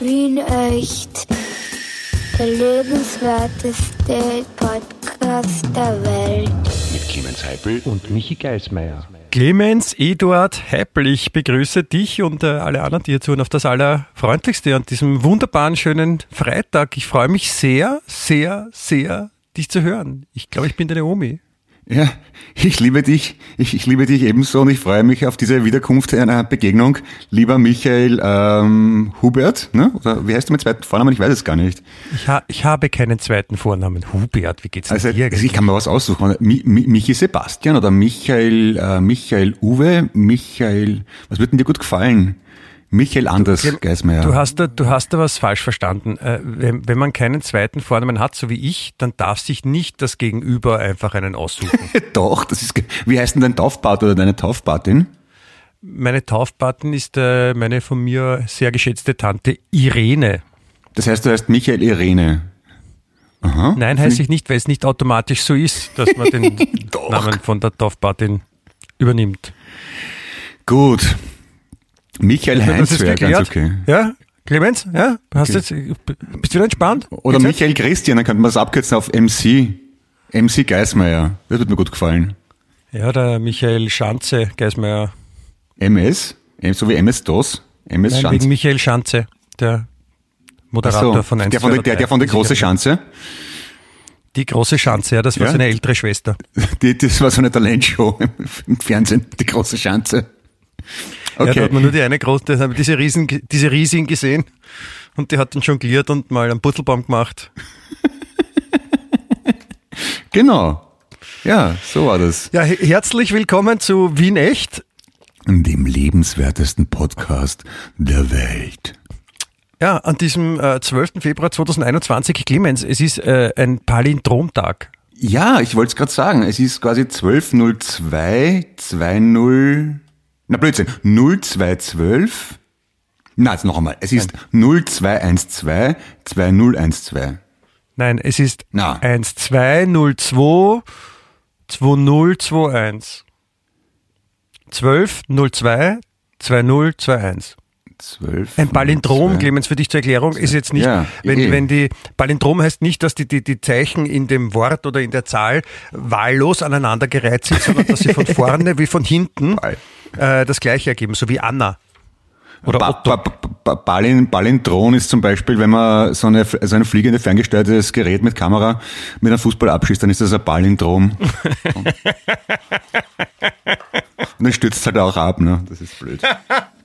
Wien echt. Der lebenswerteste Podcast der Welt. Mit Clemens Heipel und Michi Geismeier. Clemens Eduard Heppel, ich begrüße dich und äh, alle anderen, die hier zuhören, auf das Allerfreundlichste an diesem wunderbaren, schönen Freitag. Ich freue mich sehr, sehr, sehr, dich zu hören. Ich glaube, ich bin deine Omi. Ja, ich liebe dich. Ich, ich liebe dich ebenso und ich freue mich auf diese Wiederkunft einer Begegnung. Lieber Michael ähm, Hubert, ne? Oder wie heißt du mit zweiten Vornamen? Ich weiß es gar nicht. Ich, ha ich habe keinen zweiten Vornamen. Hubert, wie geht's also, dir? Also ich kann mir was aussuchen. Mi Mi Michi Sebastian oder Michael, äh, Michael Uwe, Michael, was wird denn dir gut gefallen? Michael Anders du, Geismeier. Du hast da, du hast da was falsch verstanden. Äh, wenn, wenn, man keinen zweiten Vornamen hat, so wie ich, dann darf sich nicht das Gegenüber einfach einen aussuchen. Doch, das ist. Wie heißt denn dein Taufbart oder deine Taufbatin? Meine Taufbatin ist äh, meine von mir sehr geschätzte Tante Irene. Das heißt, du heißt Michael Irene. Aha. Nein, heißt ich nicht, weil es nicht automatisch so ist, dass man den Namen von der Taufpatin übernimmt. Gut. Michael Heinz wäre ganz okay. Ja, Clemens, ja, hast okay. jetzt, bist du wieder entspannt? Oder Geht's Michael Christian, dann könnte man es abkürzen auf MC. MC Geismeier. Das wird mir gut gefallen. Ja, der Michael Schanze Geismeier. MS? So wie MS-DOS? MS Nein, Schanze. wegen Michael Schanze, der Moderator so, von 1, der von der, der, der von der große Schanze? Die große Schanze, ja, das war ja. seine ältere Schwester. Die, das war so eine Talentshow im Fernsehen, die große Schanze. Okay. Ja, da hat man nur die eine große, diese Riesen, diese Riesen gesehen und die hat dann jongliert und mal einen Putzelbaum gemacht. genau. Ja, so war das. Ja, herzlich willkommen zu Wien Echt. Dem lebenswertesten Podcast der Welt. Ja, an diesem äh, 12. Februar 2021, Clemens, es ist äh, ein Palindromtag. Ja, ich wollte es gerade sagen. Es ist quasi 12.02, 20 na Blödsinn. 0212. Na, jetzt noch einmal. Es ist 0212 2012. Nein, es ist Na. 1202 2021. 1202 2021. 12, Ein Palindrom, 2. Clemens, für dich zur Erklärung, ist jetzt nicht, ja, wenn, eh. wenn die, Palindrom heißt nicht, dass die, die, die Zeichen in dem Wort oder in der Zahl wahllos aneinandergereiht sind, sondern dass sie von vorne wie von hinten äh, das gleiche ergeben, so wie Anna. Oder ba Otto. Ba ba Ballin, Ballindron ist zum Beispiel, wenn man so, eine, so ein fliegende ferngesteuertes Gerät mit Kamera mit einem Fußball abschießt, dann ist das ein Ballindrom. Und dann stürzt es halt auch ab, ne? Das ist blöd.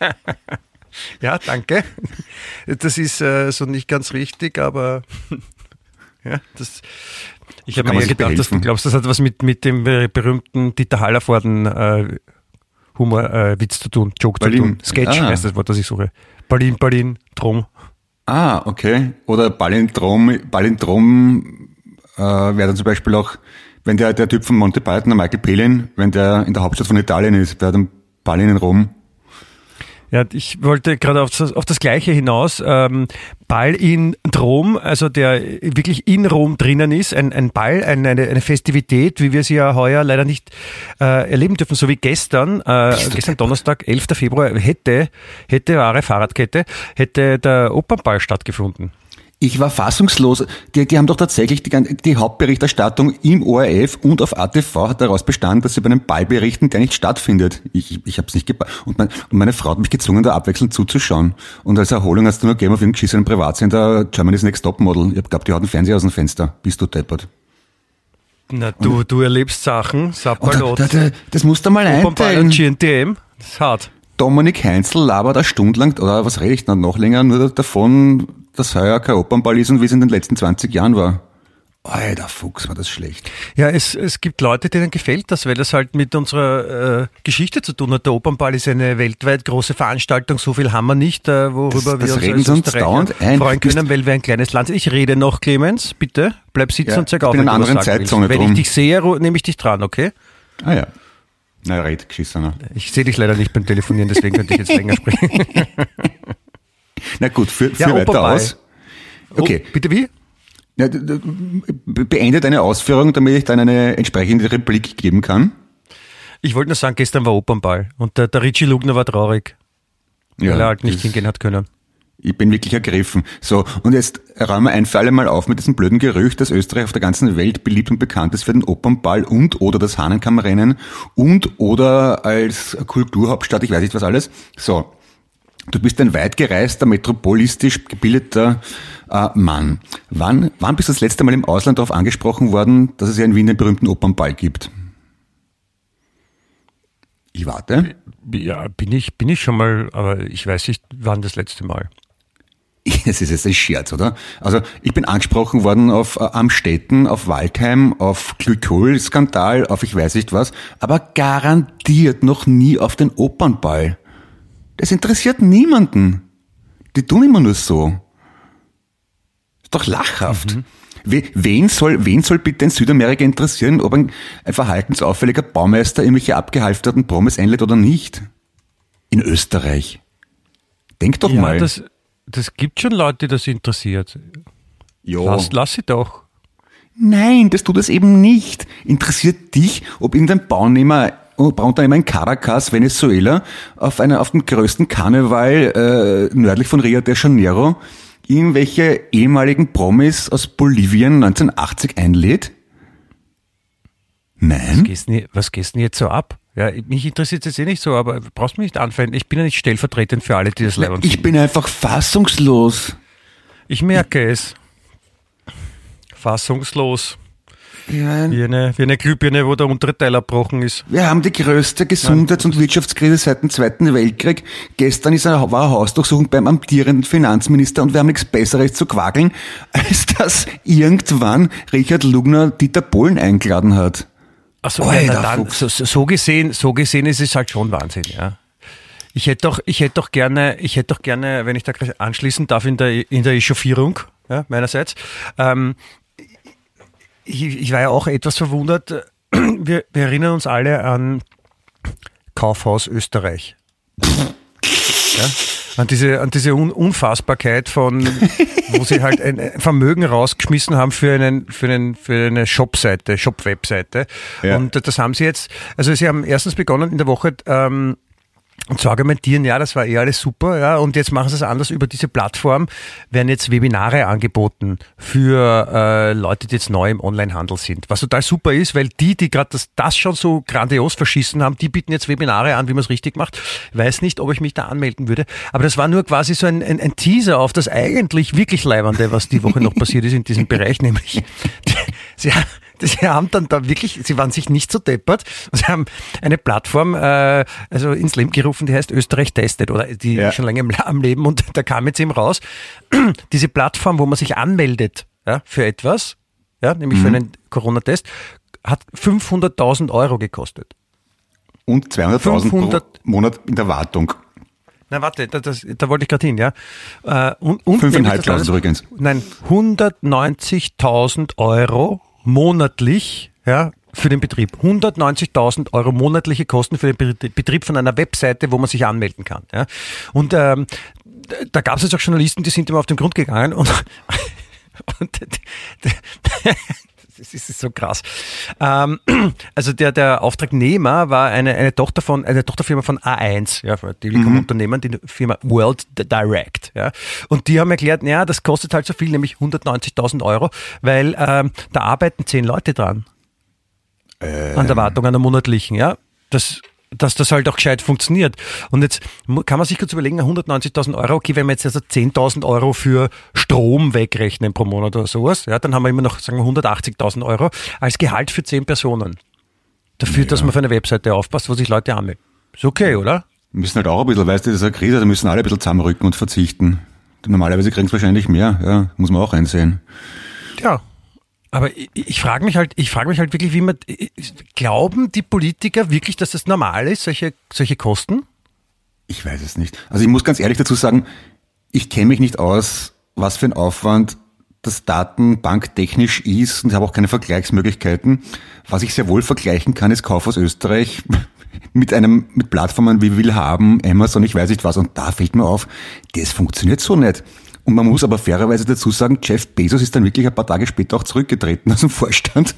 ja, danke. Das ist äh, so nicht ganz richtig, aber ja, das, ich habe mir gedacht, dass du glaubst, das hat was mit, mit dem berühmten Dieter Hallervorden äh, Humor, äh, Witz zu tun, Joke Berlin. zu tun. Sketch ah. heißt das Wort, das ich suche. Berlin, Berlin, Drom. Ah, okay. Oder Ballindrom, Ballindrom äh, wäre dann zum Beispiel auch, wenn der, der Typ von Monty Python, der Michael Palin, wenn der in der Hauptstadt von Italien ist, wäre dann Ballin in Rom. Ja, ich wollte gerade auf das, auf das Gleiche hinaus. Ähm, Ball in Rom, also der wirklich in Rom drinnen ist, ein, ein Ball, eine, eine Festivität, wie wir sie ja heuer leider nicht äh, erleben dürfen, so wie gestern, äh, gestern Donnerstag, 11. Februar, hätte, hätte wahre Fahrradkette, hätte der Opernball stattgefunden. Ich war fassungslos. Die, die haben doch tatsächlich die, die, Hauptberichterstattung im ORF und auf ATV hat daraus bestanden, dass sie bei einem Ball berichten, der nicht stattfindet. Ich, ich habe es nicht gepackt. Und, mein, und, meine Frau hat mich gezwungen, da abwechselnd zuzuschauen. Und als Erholung hast du nur Game of irgendeinen geschissenen Privatsender Germany's Next Top Model. Ich hab gehabt, die haut einen Fernseher aus dem Fenster. Bist du deppert. Na, du, du erlebst Sachen, Sapperlot. Da, da, das musst du mal einteilen. GNTM, das ist hart. Dominik Heinzel labert eine Stunde lang, oder was rede ich dann noch länger, nur davon, dass heuer kein Opernball ist und wie es in den letzten 20 Jahren war. Alter Fuchs, war das schlecht. Ja, es, es gibt Leute, denen gefällt das, weil das halt mit unserer äh, Geschichte zu tun hat. Der Opernball ist eine weltweit große Veranstaltung, so viel haben wir nicht, äh, worüber das, das wir uns, als dauernd ein. freuen können, weil wir ein kleines Land sind. Ich rede noch, Clemens, bitte, bleib sitzen ja, und sag auf, in einer anderen Zeitzone Wenn ich dich sehe, nehme ich dich dran, okay? Ah ja. Na, red, geschissener. Ich sehe dich leider nicht beim Telefonieren, deswegen könnte ich jetzt länger sprechen. Na gut, führ, führ ja, weiter aus. Okay. Oh, bitte wie? Ja, beende deine Ausführung, damit ich dann eine entsprechende Replik geben kann. Ich wollte nur sagen, gestern war Opernball und der, der Richie Lugner war traurig. ja, weil er halt nicht hingehen hat können. Ich bin wirklich ergriffen. So, und jetzt räumen wir ein für alle Mal auf mit diesem blöden Gerücht, dass Österreich auf der ganzen Welt beliebt und bekannt ist für den Opernball und oder das Hahnenkammrennen und oder als Kulturhauptstadt, ich weiß nicht was alles. So, du bist ein weit gereister, metropolistisch gebildeter äh, Mann. Wann, wann bist du das letzte Mal im Ausland darauf angesprochen worden, dass es ja in Wien den berühmten Opernball gibt? Ich warte. Ja, bin ich, bin ich schon mal, aber ich weiß nicht, wann das letzte Mal. Es ist jetzt ein Scherz, oder? Also ich bin angesprochen worden auf äh, Amstetten, auf Waldheim, auf Glykol-Skandal, auf ich weiß nicht was, aber garantiert noch nie auf den Opernball. Das interessiert niemanden. Die tun immer nur so. Ist doch lachhaft. Mhm. Wen soll, wen soll bitte in Südamerika interessieren, ob ein, ein verhaltensauffälliger Baumeister irgendwelche abgehalfterten Promis einlädt oder nicht? In Österreich. Denk doch ja, mal. Das, das gibt schon Leute, die das interessiert. Jo. Lass, lass sie doch. Nein, das tut es eben nicht. Interessiert dich, ob irgendein Baunehmer Bauunternehmer in Caracas, Venezuela, auf einer, auf dem größten Karneval äh, nördlich von Rio de Janeiro irgendwelche ehemaligen Promis aus Bolivien 1980 einlädt? Nein. Was gehst du, was gehst denn jetzt so ab? Ja, mich interessiert es jetzt eh nicht so, aber brauchst mich nicht anfangen. Ich bin ja nicht stellvertretend für alle, die das leibern. Ich bin einfach fassungslos. Ich merke es. Fassungslos. Ja. Wie, eine, wie eine Glühbirne, wo der untere Teil abbrochen ist. Wir haben die größte Gesundheits- und Wirtschaftskrise seit dem Zweiten Weltkrieg. Gestern ist eine, war eine Hausdurchsuchung beim amtierenden Finanzminister und wir haben nichts Besseres zu quageln, als dass irgendwann Richard Lugner Dieter Bohlen eingeladen hat. Achso, oh, ja, dann, so, so, gesehen, so gesehen ist es halt schon Wahnsinn, ja. Ich hätte doch, ich hätte doch gerne, ich hätte doch gerne, wenn ich da anschließen darf in der, in der Echauffierung, ja, meinerseits, ähm, ich, ich war ja auch etwas verwundert. Wir, wir erinnern uns alle an Kaufhaus Österreich. Ja? An diese, an diese Un Unfassbarkeit von, wo sie halt ein Vermögen rausgeschmissen haben für einen, für einen, für eine Shop-Seite, Shop-Webseite. Ja. Und das haben sie jetzt, also sie haben erstens begonnen in der Woche, ähm, und zu argumentieren, ja, das war eh alles super, ja, und jetzt machen sie es anders über diese Plattform, werden jetzt Webinare angeboten für äh, Leute, die jetzt neu im Onlinehandel sind. Was total super ist, weil die, die gerade das, das schon so grandios verschissen haben, die bieten jetzt Webinare an, wie man es richtig macht. weiß nicht, ob ich mich da anmelden würde, aber das war nur quasi so ein, ein, ein Teaser auf das eigentlich wirklich Leibernde, was die Woche noch passiert ist in diesem Bereich, nämlich die, sie, Sie haben dann da wirklich, sie waren sich nicht so deppert. Sie haben eine Plattform äh, also ins Leben gerufen, die heißt Österreich testet oder die ja. schon lange am Leben und da kam jetzt eben raus, diese Plattform, wo man sich anmeldet ja, für etwas, ja, nämlich mhm. für einen Corona-Test, hat 500.000 Euro gekostet. Und 200.000 pro Monat in der Wartung. Na warte, da, das, da wollte ich gerade hin, ja. Äh, und, und 5.500 übrigens. Nein, 190.000 Euro monatlich, ja, für den Betrieb. 190.000 Euro monatliche Kosten für den Betrieb von einer Webseite, wo man sich anmelden kann. Ja. Und ähm, da gab es jetzt auch Journalisten, die sind immer auf den Grund gegangen und, und das ist so krass. Ähm, also der, der Auftragnehmer war eine, eine Tochter von, eine Tochterfirma von A1, ja, Telekom-Unternehmen, mhm. die Firma World Direct, ja. Und die haben erklärt, ja, das kostet halt so viel, nämlich 190.000 Euro, weil ähm, da arbeiten zehn Leute dran. Ähm. An der Wartung, an der monatlichen, ja. Das dass das halt auch gescheit funktioniert. Und jetzt kann man sich kurz überlegen, 190.000 Euro, okay, wenn wir jetzt also 10.000 Euro für Strom wegrechnen pro Monat oder sowas, ja, dann haben wir immer noch, sagen wir, 180.000 Euro als Gehalt für 10 Personen. Dafür, ja. dass man für eine Webseite aufpasst, wo sich Leute anmelden. Ist okay, oder? Wir müssen halt auch ein bisschen, weißt du, das ist eine Krise, da müssen alle ein bisschen zusammenrücken und verzichten. Normalerweise kriegen sie wahrscheinlich mehr, ja, muss man auch einsehen. Ja, aber ich, ich frage mich halt, ich frage mich halt wirklich, wie man glauben die Politiker wirklich, dass das normal ist, solche, solche Kosten? Ich weiß es nicht. Also ich muss ganz ehrlich dazu sagen, ich kenne mich nicht aus, was für ein Aufwand das Datenbank-technisch ist und habe auch keine Vergleichsmöglichkeiten. Was ich sehr wohl vergleichen kann, ist Kauf aus Österreich mit einem, mit Plattformen wie Willhaben, Amazon, ich weiß nicht was. Und da fällt mir auf, das funktioniert so nicht. Und man muss aber fairerweise dazu sagen, Jeff Bezos ist dann wirklich ein paar Tage später auch zurückgetreten aus dem Vorstand.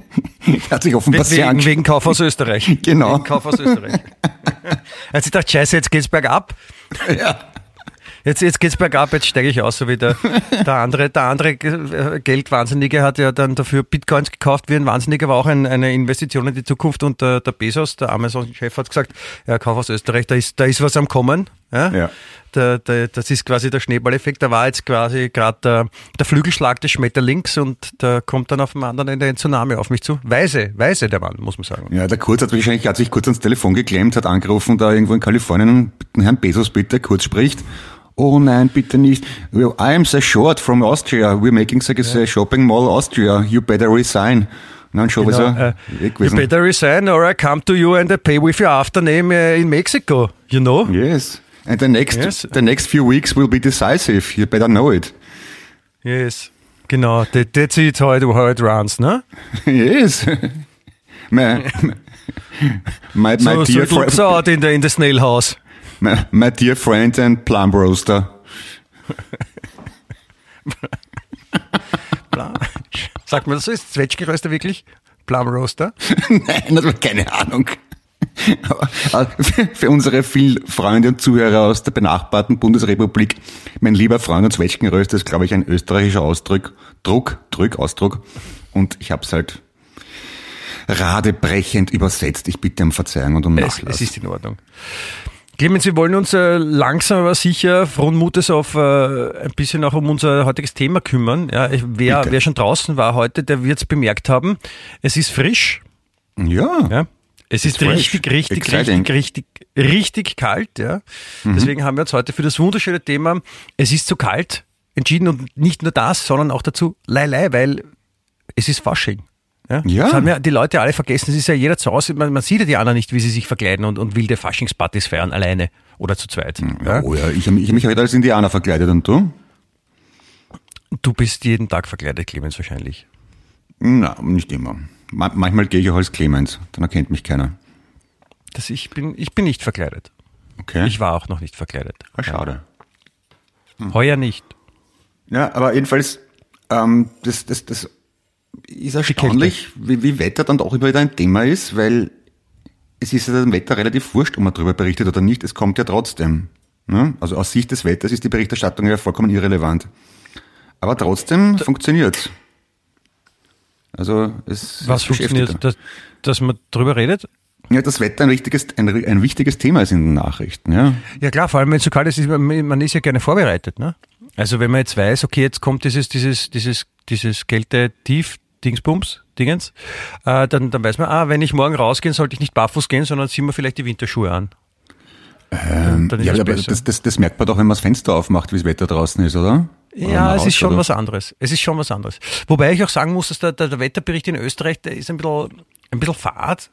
Hat sich offenbar sehr Wegen, angesch- wegen Kaufhaus Österreich. Genau. Wegen Kaufhaus Österreich. Als ich dachte, scheiße, jetzt geht's bergab. Ja. Jetzt, jetzt geht's bergab, jetzt steige ich aus, so wie der, der andere, der andere äh, Geldwahnsinnige hat ja dann dafür Bitcoins gekauft wie ein Wahnsinniger, war auch ein, eine Investition in die Zukunft und der, der Bezos, der Amazon-Chef hat gesagt, ja, Kauf aus Österreich, da ist, da ist was am Kommen. Ja? Ja. Der, der, das ist quasi der Schneeballeffekt, da war jetzt quasi gerade der, der Flügelschlag des Schmetterlings und da kommt dann auf dem anderen Ende ein Tsunami auf mich zu. Weise, weise der Mann, muss man sagen. Ja, der Kurz hat wahrscheinlich, hat sich kurz ans Telefon geklemmt, hat angerufen, da irgendwo in Kalifornien, den Herrn Bezos bitte, Kurz spricht. Oh nein, bitte nicht. I am so short from Austria. We're making so a shopping mall Austria. You better resign. Dann schon Genau, wieder äh, weg you gewesen. better resign or I come to you and I pay with your aftername uh, in Mexico, you know? Yes. And the next, Yes. the next few weeks will be decisive. You better know it. Yes. Genau, that, that's it how it, how it runs, ne? yes. my, my, my, So, so dear it looks out in the, in the snail house. My, my dear friend and plum roaster. Sagt man das so? Ist Zwetschgenröster wirklich? Plum Roaster? Nein, das war keine Ahnung. Aber für, unsere vielen Freunde und Zuhörer aus der benachbarten Bundesrepublik, mein lieber Freund und Zwetschgenröster ist, glaube ich, ein österreichischer Ausdruck, Druck, Druck, Ausdruck. Und ich habe es halt radebrechend übersetzt. Ich bitte um Verzeihung und um Es, Nachlass. es ist in Ordnung. Clemens, wir wollen uns äh, langsam aber sicher frohen Mutes auf äh, ein bisschen auch um unser heutiges Thema kümmern. Ja, ich- wer, wer schon draußen war heute, der wird es bemerkt haben. Es ist frisch. ja. Ja. Es ist fresh. richtig, richtig, Exciting. richtig, richtig, richtig kalt. Ja. Deswegen haben wir uns heute für das wunderschöne Thema, es ist zu kalt, entschieden und nicht nur das, sondern auch dazu Leilei, weil es ist Fasching. Ja. Ja. Das haben ja die Leute alle vergessen. Es ist ja jeder zu Hause, man, man sieht ja die anderen nicht, wie sie sich verkleiden und, und wilde Faschingspartys feiern, alleine oder zu zweit. Ja. Oh ja, ich habe ich hab mich heute als Indianer verkleidet und du? Du bist jeden Tag verkleidet, Clemens, wahrscheinlich. Na, nicht immer. Ma manchmal gehe ich auch als Clemens, dann erkennt mich keiner. Das, ich, bin, ich bin nicht verkleidet. Okay. Ich war auch noch nicht verkleidet. ah, schade. Heuer nicht. Ja, aber jedenfalls, ähm, das, das, das ist erstaunlich, wie, wie Wetter dann doch immer wieder ein Thema ist, weil es ist ja dem Wetter relativ wurscht, ob man darüber berichtet oder nicht, es kommt ja trotzdem. Ne? Also aus Sicht des Wetters ist die Berichterstattung ja vollkommen irrelevant. Aber trotzdem funktioniert's. Also es Was funktioniert, dass, dass man drüber redet? Ja, das Wetter ein, richtiges, ein, ein wichtiges Thema ist in den Nachrichten. Ja. Ja klar, vor allem wenn es so kalt ist, ist man, man ist ja gerne vorbereitet. Ne? Also wenn man jetzt weiß, okay, jetzt kommt dieses, dieses, dieses, dieses Kälte-Tief, Dingsbums, Dingens, äh, dann, dann weiß man, ah, wenn ich morgen rausgehe, sollte ich nicht barfuß gehen, sondern ziehen wir vielleicht die Winterschuhe an. Ähm, dann ist Ja, aber das, das, das merkt man doch, wenn man das Fenster aufmacht, wie das Wetter draußen ist, oder? Ja, es raus, ist schon oder? was anderes. Es ist schon was anderes. Wobei ich auch sagen muss, dass der, der, der Wetterbericht in Österreich, der ist ein bisschen, ein bisschen fad.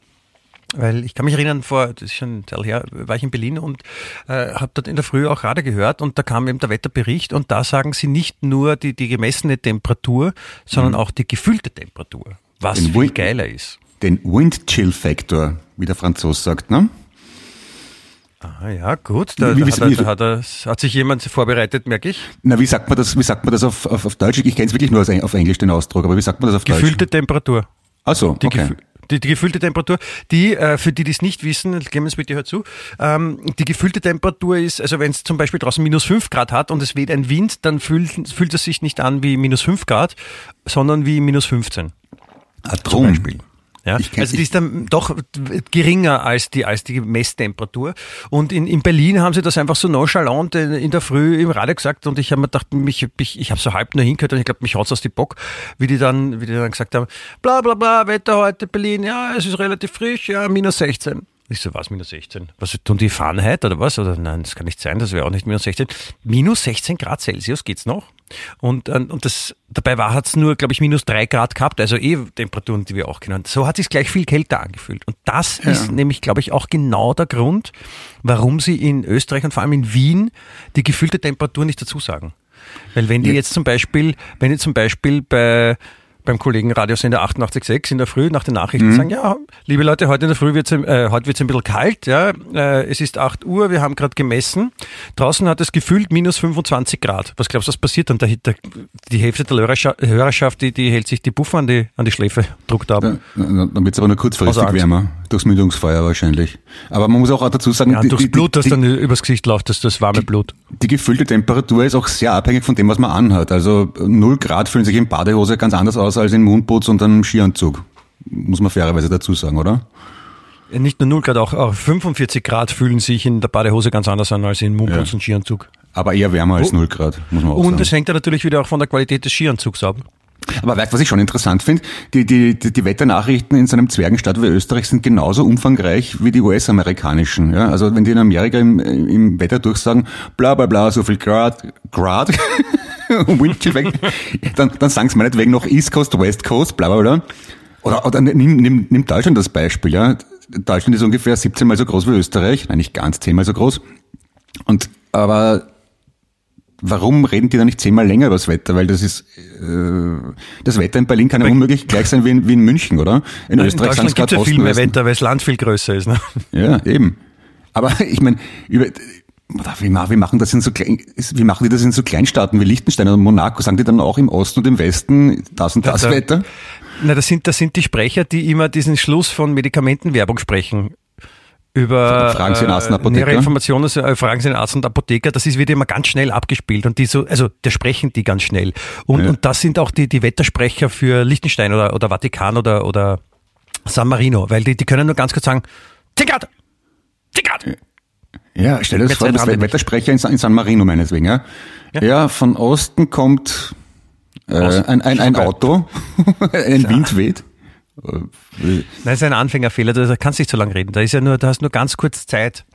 Weil ich kann mich erinnern, vor, das ist schon ein Teil her, war ich in Berlin und äh, habe dort in der Früh auch Radio gehört und da kam eben der Wetterbericht und da sagen sie nicht nur die, die gemessene Temperatur, sondern auch die gefühlte Temperatur. Was Den viel Wind- geiler ist. Den Wind Chill Factor, wie der Franzos sagt, ne? Ah ja, gut. Da, Wie- wie- hat, er, wie- hat, er, hat sich jemand vorbereitet, merke ich. Na, wie sagt man das, wie sagt man das auf, auf, auf Deutsch? Ich kenne es wirklich nur auf Englisch, den Ausdruck, aber wie sagt man das auf Gefühlte Deutsch? Temperatur. Ach so, Die, okay. gefü- die, die gefühlte Temperatur, die, äh, für die, die es nicht wissen, Clemens, bitte hör zu, ähm, die gefühlte Temperatur ist, also wenn es zum Beispiel draußen minus 5 Grad hat und es weht ein Wind, dann fühlt, fühlt es sich nicht an wie minus 5 Grad, sondern wie minus 15 Ah, zum drum. Beispiel. Ja, also die ist dann doch geringer als die, als die Messtemperatur. Und in, in Berlin haben sie das einfach so nonchalant in, der Früh im Radio gesagt und ich habe mir gedacht, mich, ich, ich habe so halb nur hingehört und ich glaube, mich haut's aus die Bock, wie die dann, wie die dann gesagt haben, bla bla bla, Wetter heute Berlin, ja, es ist relativ frisch, ja, minus 16. Ich so, was, minus 16? Was, tun die Fahrenheit oder was? Oder nein, das kann nicht sein, das wäre auch nicht minus 16. Minus 16 Grad Celsius geht's noch. Und, äh, und das, dabei war, hat's nur, glaube ich, minus 3 Grad gehabt, also eh Temperaturen, die wir auch genannt. So hat sich gleich viel kälter angefühlt. Und das ist nämlich, glaube ich, auch genau der Grund, warum sie in Österreich und vor allem in Wien die gefühlte Temperatur nicht dazu sagen. Weil wenn die Ja. jetzt zum Beispiel, wenn die zum Beispiel bei beim Kollegen Radiosender 88.6 in der Früh nach den Nachrichten mhm. sagen, ja, liebe Leute, heute in der Früh wird es äh, heute wird's ein bisschen kalt, ja, äh, es ist 8 Uhr, wir haben gerade gemessen, draußen hat es gefühlt minus 25 Grad. Was glaubst du, was passiert dann? Der, die Hälfte der Hörerschaft, die, die hält sich die Puffer an die, an die Schläfe, druckt ab. Ja, dann wird es aber nur kurzfristig wärmer, durchs Mündungsfeuer wahrscheinlich. Aber man muss auch dazu sagen, ja, die, durchs die, Blut, das dann übers Gesicht läuft, das, das warme Blut. Die gefüllte Temperatur ist auch sehr abhängig von dem, was man anhat. Also 0 Grad fühlen sich in Badehose ganz anders aus als in Mundputz und einem Skianzug. Muss man fairerweise dazu sagen, oder? Nicht nur 0 Grad, auch, auch 45 Grad fühlen sich in der Badehose ganz anders an als in Mundputz ja. und Skianzug. Aber eher wärmer als 0 Grad, muss man auch und sagen. Und es hängt ja natürlich wieder auch von der Qualität des Skianzugs ab. Aber weißt was ich schon interessant finde? Die, die, die, die Wetternachrichten in so einem Zwergenstaat wie Österreich sind genauso umfangreich wie die US-amerikanischen. Ja? Also wenn die in Amerika im, im Wetter durchsagen, bla bla bla, so viel Grad, Grad, Windchill weg, dann, dann sagen sie meinetwegen noch East Coast, West Coast, bla bla bla. Oder, oder nimm, nimm, nimm Deutschland das Beispiel. Ja? Deutschland ist ungefähr 17 mal so groß wie Österreich, nein, nicht ganz 10 mal so groß. Und aber warum reden die da nicht zehnmal länger über das Wetter? Weil das ist äh, das Wetter in Berlin kann ja unmöglich gleich sein wie in, wie in München, oder? In Nein, Österreich in gibt es ja viel mehr Wetter, weil das Land viel größer ist. Ne? Ja, eben. Aber ich meine, über wie, machen das in so klein, wie machen die das in so Kleinstaaten wie Liechtenstein oder Monaco? Sagen die dann auch im Osten und im Westen das und das da, Wetter? Na, das sind, das sind die Sprecher, die immer diesen Schluss von Medikamentenwerbung sprechen über fragen Sie den Arzt und Apotheker. nähere Informationen, äh, fragen Sie den Arzt und Apotheker, das ist wird immer ganz schnell abgespielt und die so, also der sprechen die ganz schnell. Und, ja. und das sind auch die, die Wettersprecher für Liechtenstein oder, oder Vatikan oder, oder San Marino, weil die, die können nur ganz kurz sagen, Zickert! Zickert! Ja, stell dir das vor, das Wettersprecher in San, in San Marino meineswegen, ja? ja? Ja, von Osten kommt äh, ein, ein, ein Auto, ein Wind weht. Nein, das ist ein Anfängerfehler, da kannst du nicht so lange reden. Da ist ja nur, da hast nur ganz kurz Zeit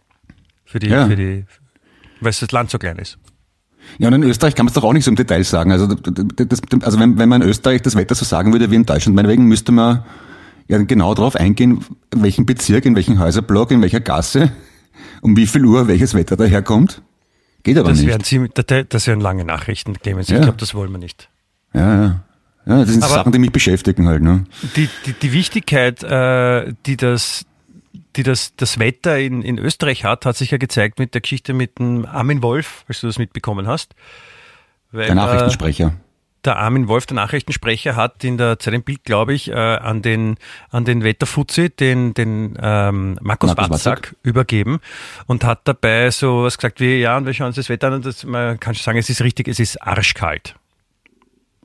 für die, ja. für die, weil das Land so klein ist. Ja, und in Österreich kann man es doch auch nicht so im Detail sagen. Also, das, also wenn, wenn man in Österreich das Wetter so sagen würde wie in Deutschland, meinetwegen müsste man ja genau darauf eingehen, in welchem Bezirk, in welchem Häuserblock, in welcher Gasse, um wie viel Uhr welches Wetter daherkommt. Geht aber das nicht. Wären ziemlich, das wären lange Nachrichten, Clemens. Ich ja. glaube, das wollen wir nicht. Ja, ja. Ja, das sind Aber Sachen, die mich beschäftigen halt. Ne? Die, die, die Wichtigkeit, äh, die das die das, das Wetter in, in Österreich hat, hat sich ja gezeigt mit der Geschichte mit dem Armin Wolf, als du das mitbekommen hast. Weil, der Nachrichtensprecher. Äh, der Armin Wolf, der Nachrichtensprecher, hat in der Zeit im Bild, glaube ich, äh, an den, an den Wetterfuzzi, den, den ähm, Markus, Markus Watzak, übergeben und hat dabei so was gesagt wie, ja, und wir schauen uns das Wetter an und das, man kann schon sagen, es ist richtig, es ist arschkalt.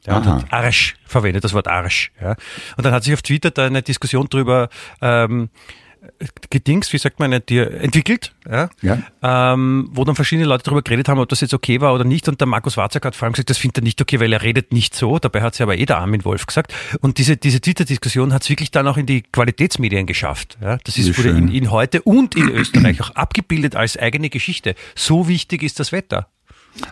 Ja, und hat Arsch verwendet, das Wort Arsch. Ja. Und dann hat sich auf Twitter da eine Diskussion drüber ähm, gedings, wie sagt man, entwickelt, ja, ja. Ähm, wo dann verschiedene Leute darüber geredet haben, ob das jetzt okay war oder nicht. Und der Markus Warzak hat vor allem gesagt, das findet er nicht okay, weil er redet nicht so. Dabei hat es ja aber eh der Armin Wolf gesagt. Und diese, diese Twitter-Diskussion hat es wirklich dann auch in die Qualitätsmedien geschafft. Ja. Das ist wurde in, in heute und in Österreich auch abgebildet als eigene Geschichte. So wichtig ist das Wetter.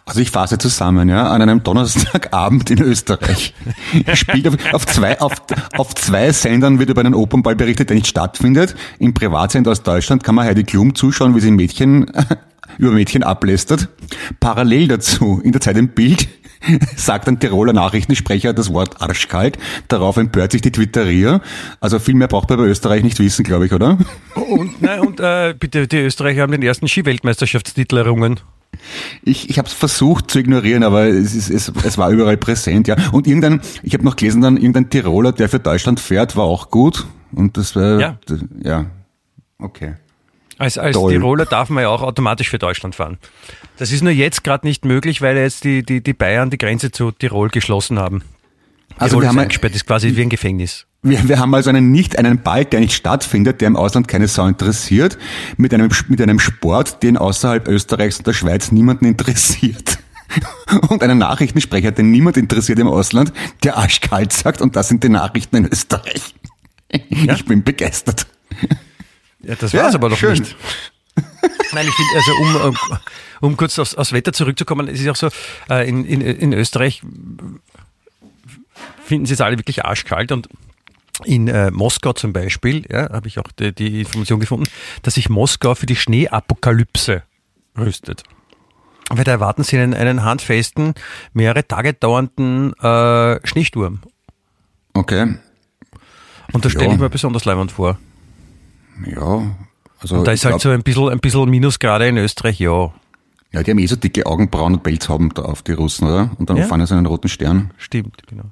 Also ich fasse zusammen, ja, an einem Donnerstagabend in Österreich. Spielt auf, auf, zwei, auf, auf zwei Sendern wird über einen Opernball berichtet, der nicht stattfindet. Im Privatsender aus Deutschland kann man Heidi Klum zuschauen, wie sie Mädchen über Mädchen ablästert. Parallel dazu, in der Zeit im Bild, sagt ein Tiroler Nachrichtensprecher das Wort arschkalt. Darauf empört sich die Twitterier. Also viel mehr braucht man bei Österreich nicht wissen, glaube ich, oder? Und, nein, und äh, bitte, die Österreicher haben den ersten Skiweltmeisterschaftstitel errungen. Ich, ich habe es versucht zu ignorieren, aber es, ist, es, es war überall präsent, ja. Und irgendein, ich habe noch gelesen, dann irgendein Tiroler, der für Deutschland fährt, war auch gut. Und das war, ja, ja. okay. Als, als Tiroler darf man ja auch automatisch für Deutschland fahren. Das ist nur jetzt gerade nicht möglich, weil jetzt die, die, die Bayern die Grenze zu Tirol geschlossen haben. Also Tirol wir haben eingesperrt, ist quasi wie ein Gefängnis. Wir, wir haben also einen nicht einen Ball, der nicht stattfindet, der im Ausland keine Sau interessiert, mit einem, mit einem Sport, den außerhalb Österreichs und der Schweiz niemanden interessiert. Und einen Nachrichtensprecher, den niemand interessiert im Ausland, der arschkalt sagt, und das sind die Nachrichten in Österreich. Ja? Ich bin begeistert. Ja, das war's ja, aber doch schön. nicht. Nein, ich finde, also um, um, um kurz aufs, aufs, Wetter zurückzukommen, es ist auch so, äh, in, in, in Österreich finden sie es alle wirklich arschkalt und in äh, Moskau zum Beispiel, ja, habe ich auch die, die, Information gefunden, dass sich Moskau für die Schneeapokalypse rüstet. Weil da erwarten sie einen, einen handfesten, mehrere Tage dauernden äh, Schneesturm. Okay. Und das stelle Ja. ich mir besonders leibend vor. Ja. Also Und da ist halt glaub- so ein bisschen, ein bisschen Minusgrade in Österreich, ja. Ja, die haben eh so dicke Augenbrauen und Pelzhauben da auf die Russen, oder? Und dann Ja. fahren sie einen roten Stern. Stimmt, genau.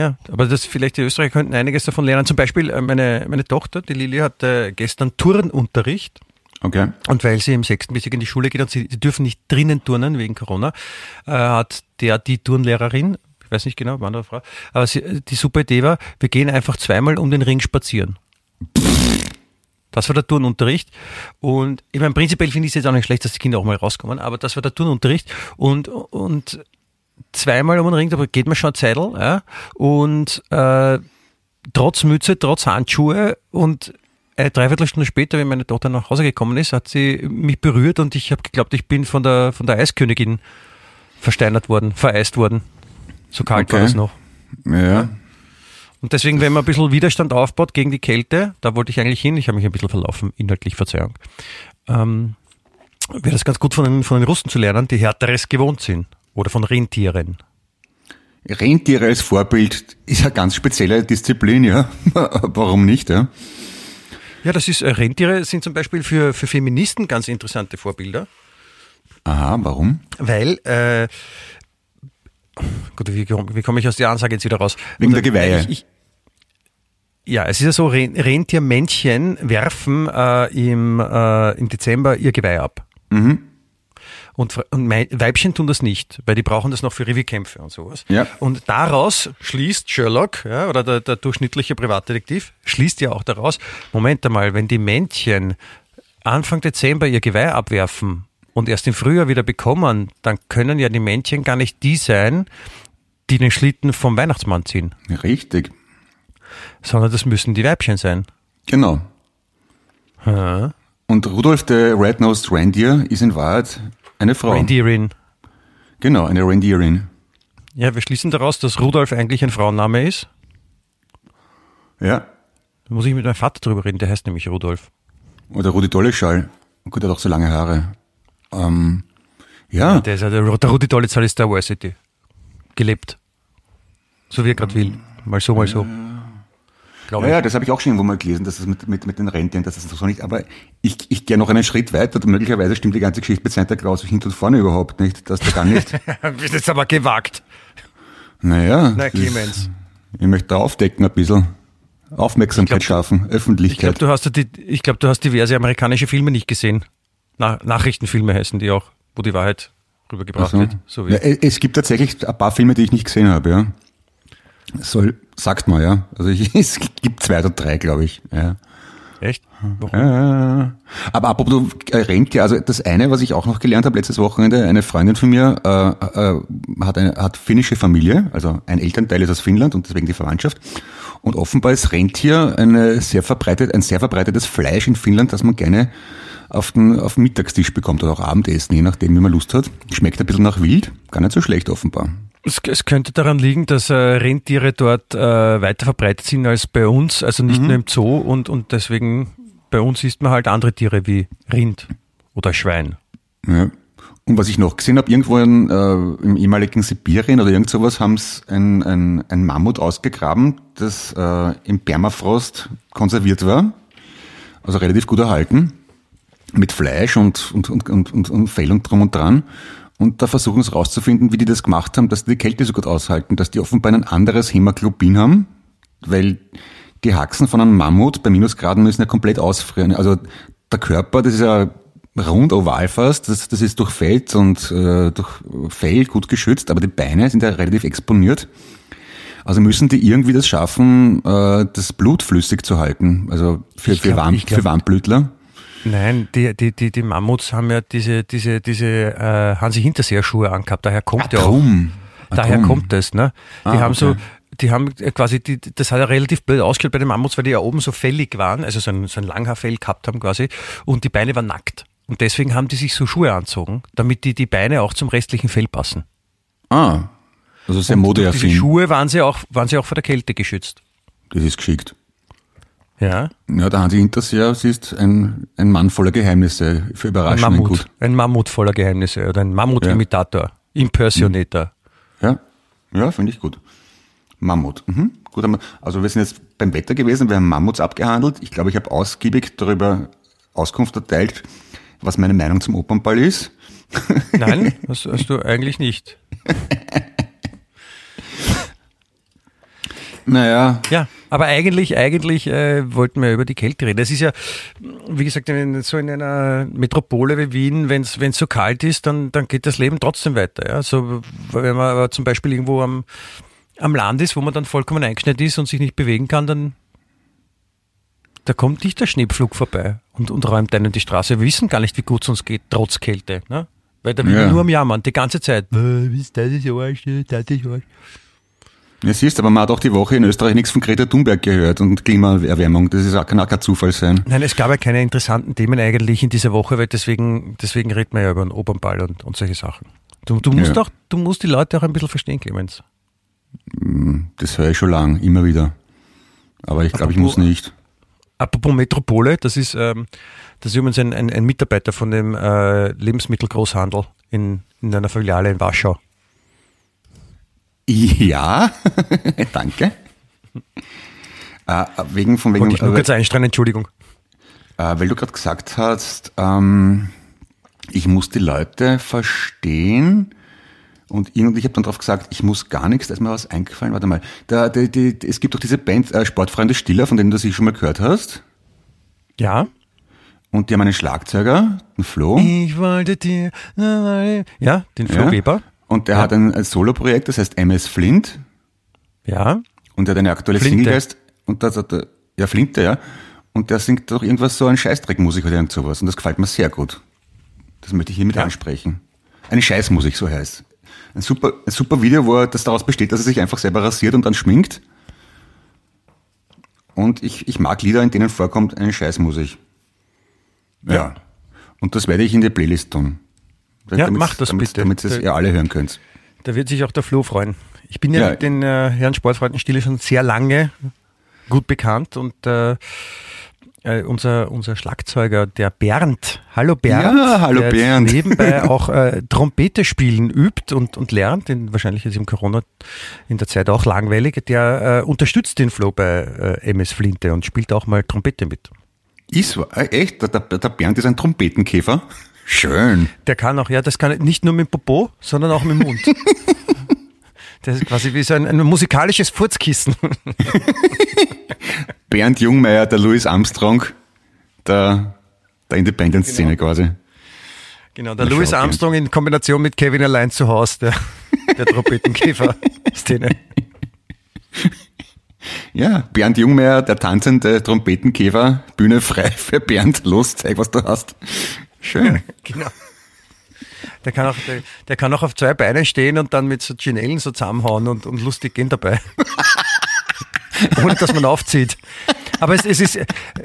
Ja, aber das vielleicht die Österreicher könnten einiges davon lernen. Zum Beispiel äh, meine, meine Tochter, die Lili, hatte gestern Turnunterricht. Okay. Und weil sie im sechsten Bezirk in die Schule geht und sie, sie dürfen nicht drinnen turnen wegen Corona, äh, hat der die Turnlehrerin, ich weiß nicht genau, Mann oder Frau, aber sie, die super Idee war, wir gehen einfach zweimal um den Ring spazieren. Das war der Turnunterricht. Und ich meine, prinzipiell finde ich es jetzt auch nicht schlecht, dass die Kinder auch mal rauskommen, aber das war der Turnunterricht. Und, und zweimal um den Ring, da geht man schon Zeitl, ja, und äh, trotz Mütze, trotz Handschuhe und eine Dreiviertelstunde später, wenn meine Tochter nach Hause gekommen ist, hat sie mich berührt und ich habe geglaubt, ich bin von der, von der Eiskönigin versteinert worden, vereist worden. So kalt war Okay. das noch. Ja. Und deswegen, wenn man ein bisschen Widerstand aufbaut gegen die Kälte, da wollte ich eigentlich hin, ich habe mich ein bisschen verlaufen, inhaltlich Verzeihung, ähm, wäre das ganz gut von den, von den Russen zu lernen, die härteres gewohnt sind. Oder von Rentieren. Rentiere als Vorbild ist eine ganz spezielle Disziplin, ja. Warum nicht, ja? Ja, das ist, äh, Rentiere sind zum Beispiel für, für Feministen ganz interessante Vorbilder. Aha, warum? Weil, äh, gut, wie, wie komme ich aus der Ansage jetzt wieder raus? Wegen der Geweihe. Ich, ich, ja, es ist ja so, Ren- Rentiermännchen werfen äh, im, äh, im Dezember ihr Geweih ab. Mhm. Und, und Weibchen tun das nicht, weil die brauchen das noch für Revierkämpfe und sowas. Ja. Und daraus schließt Sherlock, ja, oder der, der durchschnittliche Privatdetektiv, schließt ja auch daraus, Moment einmal, wenn die Männchen Anfang Dezember ihr Geweih abwerfen und erst im Frühjahr wieder bekommen, dann können ja die Männchen gar nicht die sein, die den Schlitten vom Weihnachtsmann ziehen, Richtig. sondern das müssen die Weibchen sein. Genau. Ja. Und Rudolf der Red-Nosed Reindeer ist in Wahrheit eine Frau. Rentierin. Genau, eine Reindeerin. Ja, wir schließen daraus, dass Rudolf eigentlich ein Frauenname ist. Ja. Da muss ich mit meinem Vater drüber reden, der heißt nämlich Rudolf. Oder Rudi Dolleschall. Gut, er hat auch so lange Haare. Ähm, ja, Der, ist ja der, der Rudi Dollitzal ist der Varsity. Gelebt. So wie er gerade will. Mal so, mal so. Glaube ja, ich. ja, das habe ich auch schon irgendwo mal gelesen, dass das mit, mit, mit den Rentieren, dass das so nicht, aber ich, ich gehe noch einen Schritt weiter, möglicherweise stimmt die ganze Geschichte mit Santa Claus hinten und vorne überhaupt nicht, dass der gar nicht, Das ist aber gewagt. naja, Na, Clemens. ich möchte da aufdecken ein bisschen, Aufmerksamkeit glaub, schaffen, Ich glaube, Öffentlichkeit. du hast ja die, ich glaube, du hast diverse amerikanische Filme nicht gesehen. Na, Nachrichtenfilme heißen die auch, wo die Wahrheit rübergebracht Also, wird. So ja, es gibt tatsächlich ein paar Filme, die ich nicht gesehen habe, ja. Soll, sagt man, ja. Also ich, es gibt zwei oder drei, glaube ich. Ja. Echt? Warum? Aber apropos Rentier, also das eine, was ich auch noch gelernt habe letztes Wochenende, eine Freundin von mir äh, äh, hat eine hat finnische Familie, also ein Elternteil ist aus Finnland und deswegen die Verwandtschaft. Und offenbar ist Rentier eine sehr verbreitet, ein sehr verbreitetes Fleisch in Finnland, das man gerne auf den, auf den Mittagstisch bekommt oder auch Abendessen, je nachdem, wie man Lust hat. Schmeckt ein bisschen nach Wild, gar nicht so schlecht offenbar. Es, es könnte daran liegen, dass äh, Rentiere dort äh, weiter verbreitet sind als bei uns, also nicht nur im Zoo und, und deswegen bei uns isst man halt andere Tiere wie Rind oder Schwein. Ja. Und was ich noch gesehen habe, irgendwo in, äh, im ehemaligen Sibirien oder irgend sowas haben sie ein, ein, ein Mammut ausgegraben, das äh, im Permafrost konserviert war, also relativ gut erhalten, mit Fleisch und, und, und, und, und Fell und drum und dran. Und da versuchen sie rauszufinden, wie die das gemacht haben, dass die die Kälte so gut aushalten, dass die offenbar ein anderes Hämoglobin haben, weil die Haxen von einem Mammut bei Minusgraden müssen ja komplett ausfrieren. Also der Körper, das ist ja rund oval fast, das, das ist durch Fett und äh, durch Fell gut geschützt, aber die Beine sind ja relativ exponiert. Also müssen die irgendwie das schaffen, äh, das Blut flüssig zu halten. Also für, Ich für, glaub- Warm, glaub- für Warmblütler. Nein, die, die, die, die Mammuts haben ja diese, diese, diese äh, Hansi Hinterseerschuhe angehabt, daher kommt ja auch. Drum. Ah, Daher drum. kommt es, ne? Die Ah, haben so, okay. die haben quasi, die, das hat ja relativ blöd ausgeschaut bei den Mammuts, weil die ja oben so fällig waren, also so ein, so ein Langhaarfell gehabt haben quasi, und die Beine waren nackt. Und deswegen haben die sich so Schuhe anzogen, damit die, die Beine auch zum restlichen Fell passen. Ah, also sehr modeaffin. Schuhe waren sie auch, waren sie auch vor der Kälte geschützt. Das ist geschickt. Ja. Ja, der Hansi sie ist ein, ein Mann voller Geheimnisse, für Ein Überraschungen Mammut. gut. Ein Mammut voller Geheimnisse oder ein Mammut-Imitator. Impersonator. Ja, ja finde ich gut. Mammut, mhm. gut, also wir sind jetzt beim Wetter gewesen, wir haben Mammuts abgehandelt. Ich glaube, ich habe ausgiebig darüber Auskunft erteilt, was meine Meinung zum Opernball ist. Nein, hast, hast du eigentlich nicht. Naja, Ja, aber eigentlich, eigentlich äh, wollten wir über die Kälte reden. Es ist ja, wie gesagt, in, so in einer Metropole wie Wien, wenn es so kalt ist, dann, dann geht das Leben trotzdem weiter. Ja? So, wenn man aber zum Beispiel irgendwo am, am Land ist, wo man dann vollkommen eingeschneit ist und sich nicht bewegen kann, dann da kommt nicht der Schneepflug vorbei und, und räumt einen die Straße. Wir wissen gar nicht, wie gut es uns geht, trotz Kälte. Ne? Weil da will Ja. nur am Jammern, die ganze Zeit. Äh, das ist Arsch, das ist Arsch. Ja, siehst, aber man hat auch die Woche in Österreich nichts von Greta Thunberg gehört und Klimaerwärmung. Das ist auch, kann auch kein Zufall sein. Nein, es gab ja keine interessanten Themen eigentlich in dieser Woche, weil deswegen, deswegen reden wir ja über den Opernball und, und solche Sachen. Du, du musst Ja. auch, du musst die Leute auch ein bisschen verstehen, Clemens. Das höre ich schon lang, immer wieder. Aber ich glaube, ich muss nicht. Apropos Metropole, das ist, ähm, das ist übrigens ein, ein, ein Mitarbeiter von dem äh, Lebensmittelgroßhandel in, in einer Filiale in Warschau. Ja, danke. Äh, wegen von wegen, Wollte ich nur äh, kurz einstreuen, Entschuldigung. äh, weil du gerade gesagt hast, ähm, ich muss die Leute verstehen. Und ihn und ich habe dann drauf gesagt, ich muss gar nichts, da ist mir was eingefallen. Warte mal, da, die, die, es gibt doch diese Band äh, Sportfreunde Stiller, von denen du sicher schon mal gehört hast. Ja? Und die haben einen Schlagzeuger, einen Flo. Ich wollte dir, ja, den Flo Ja. Weber. Und der hat ein, ein Solo-Projekt, das heißt MS Flint. Ja, Und der hat eine aktuelle Flinte. Single heißt, und das hat er, ja, Flinte, ja. Und der singt doch irgendwas so ein Scheißdreckmusik oder irgend sowas. Und das gefällt mir sehr gut. Das möchte ich hiermit Ja. ansprechen. Eine Scheißmusik, so heißt. Ein super, ein super Video, wo er das daraus besteht, dass er sich einfach selber rasiert und dann schminkt. Und ich, ich mag Lieder, in denen vorkommt eine Scheißmusik. Ja. Und das werde ich in die Playlist tun. Ja, mach das damit, bitte. Damit ihr es ihr alle hören könnt. Da wird sich auch der Flo freuen. Ich bin ja, Ja. mit den äh, Herren Sportfreunden Stille schon sehr lange gut bekannt und äh, äh, unser, unser Schlagzeuger, der Bernd, hallo Bernd, Ja, hallo der Bernd. nebenbei auch äh, Trompete spielen übt und, und lernt, den, wahrscheinlich ist im Corona in der Zeit auch langweilig, der äh, unterstützt den Flo bei äh, MS Flinte und spielt auch mal Trompete mit. Ist wahr? Äh, echt? Der, der, der Bernd ist ein Trompetenkäfer. Schön. Der kann auch, ja, das kann nicht nur mit dem Popo, sondern auch mit dem Mund. Das ist quasi wie so ein, ein musikalisches Furzkissen. Bernd Jungmeier, der Louis Armstrong der, der Independent-Szene quasi. Genau, der Na, Louis. Armstrong in Kombination mit Kevin allein zu Hause, der, der Trompetenkäfer-Szene. Ja, Bernd Jungmeier, der tanzende Trompetenkäfer, Bühne frei für Bernd. Los, zeig, was du hast. Schön. Genau. Der kann, auch, der, der kann auch auf zwei Beinen stehen und dann mit so Ginellen so zusammenhauen und, und lustig gehen dabei. Ohne dass man aufzieht. Aber es, es ist,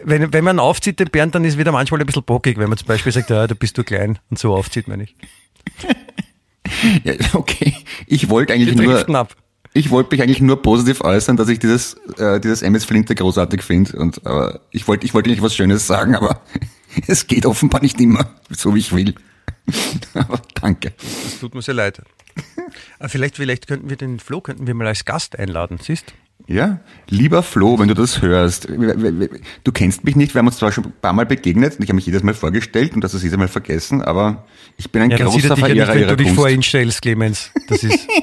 wenn, wenn man aufzieht, den Bernd, dann ist wieder manchmal ein bisschen bockig, wenn man zum Beispiel sagt, ja, da bist du klein und so aufzieht, meine ich. Ja, okay. Ich wollte eigentlich nur, ab. ich wollte mich eigentlich nur positiv äußern, dass ich dieses, äh, dieses MS Flinte großartig finde. Und, aber ich wollte, ich wollte nicht was Schönes sagen, aber es geht offenbar nicht immer so, wie ich will. aber danke. Das tut mir sehr leid. Aber vielleicht, vielleicht könnten wir den Flo könnten wir mal als Gast einladen, siehst? Ja, lieber Flo, wenn du das hörst, du kennst mich nicht, wir haben uns zwar schon ein paar Mal begegnet und ich habe mich jedes Mal vorgestellt und das hast jedes Mal vergessen, aber ich bin ein Ja, er großer dich ja nicht, Verehrer wenn ihrer du dich Kunst. vor ihn stellst, Clemens. Das ist,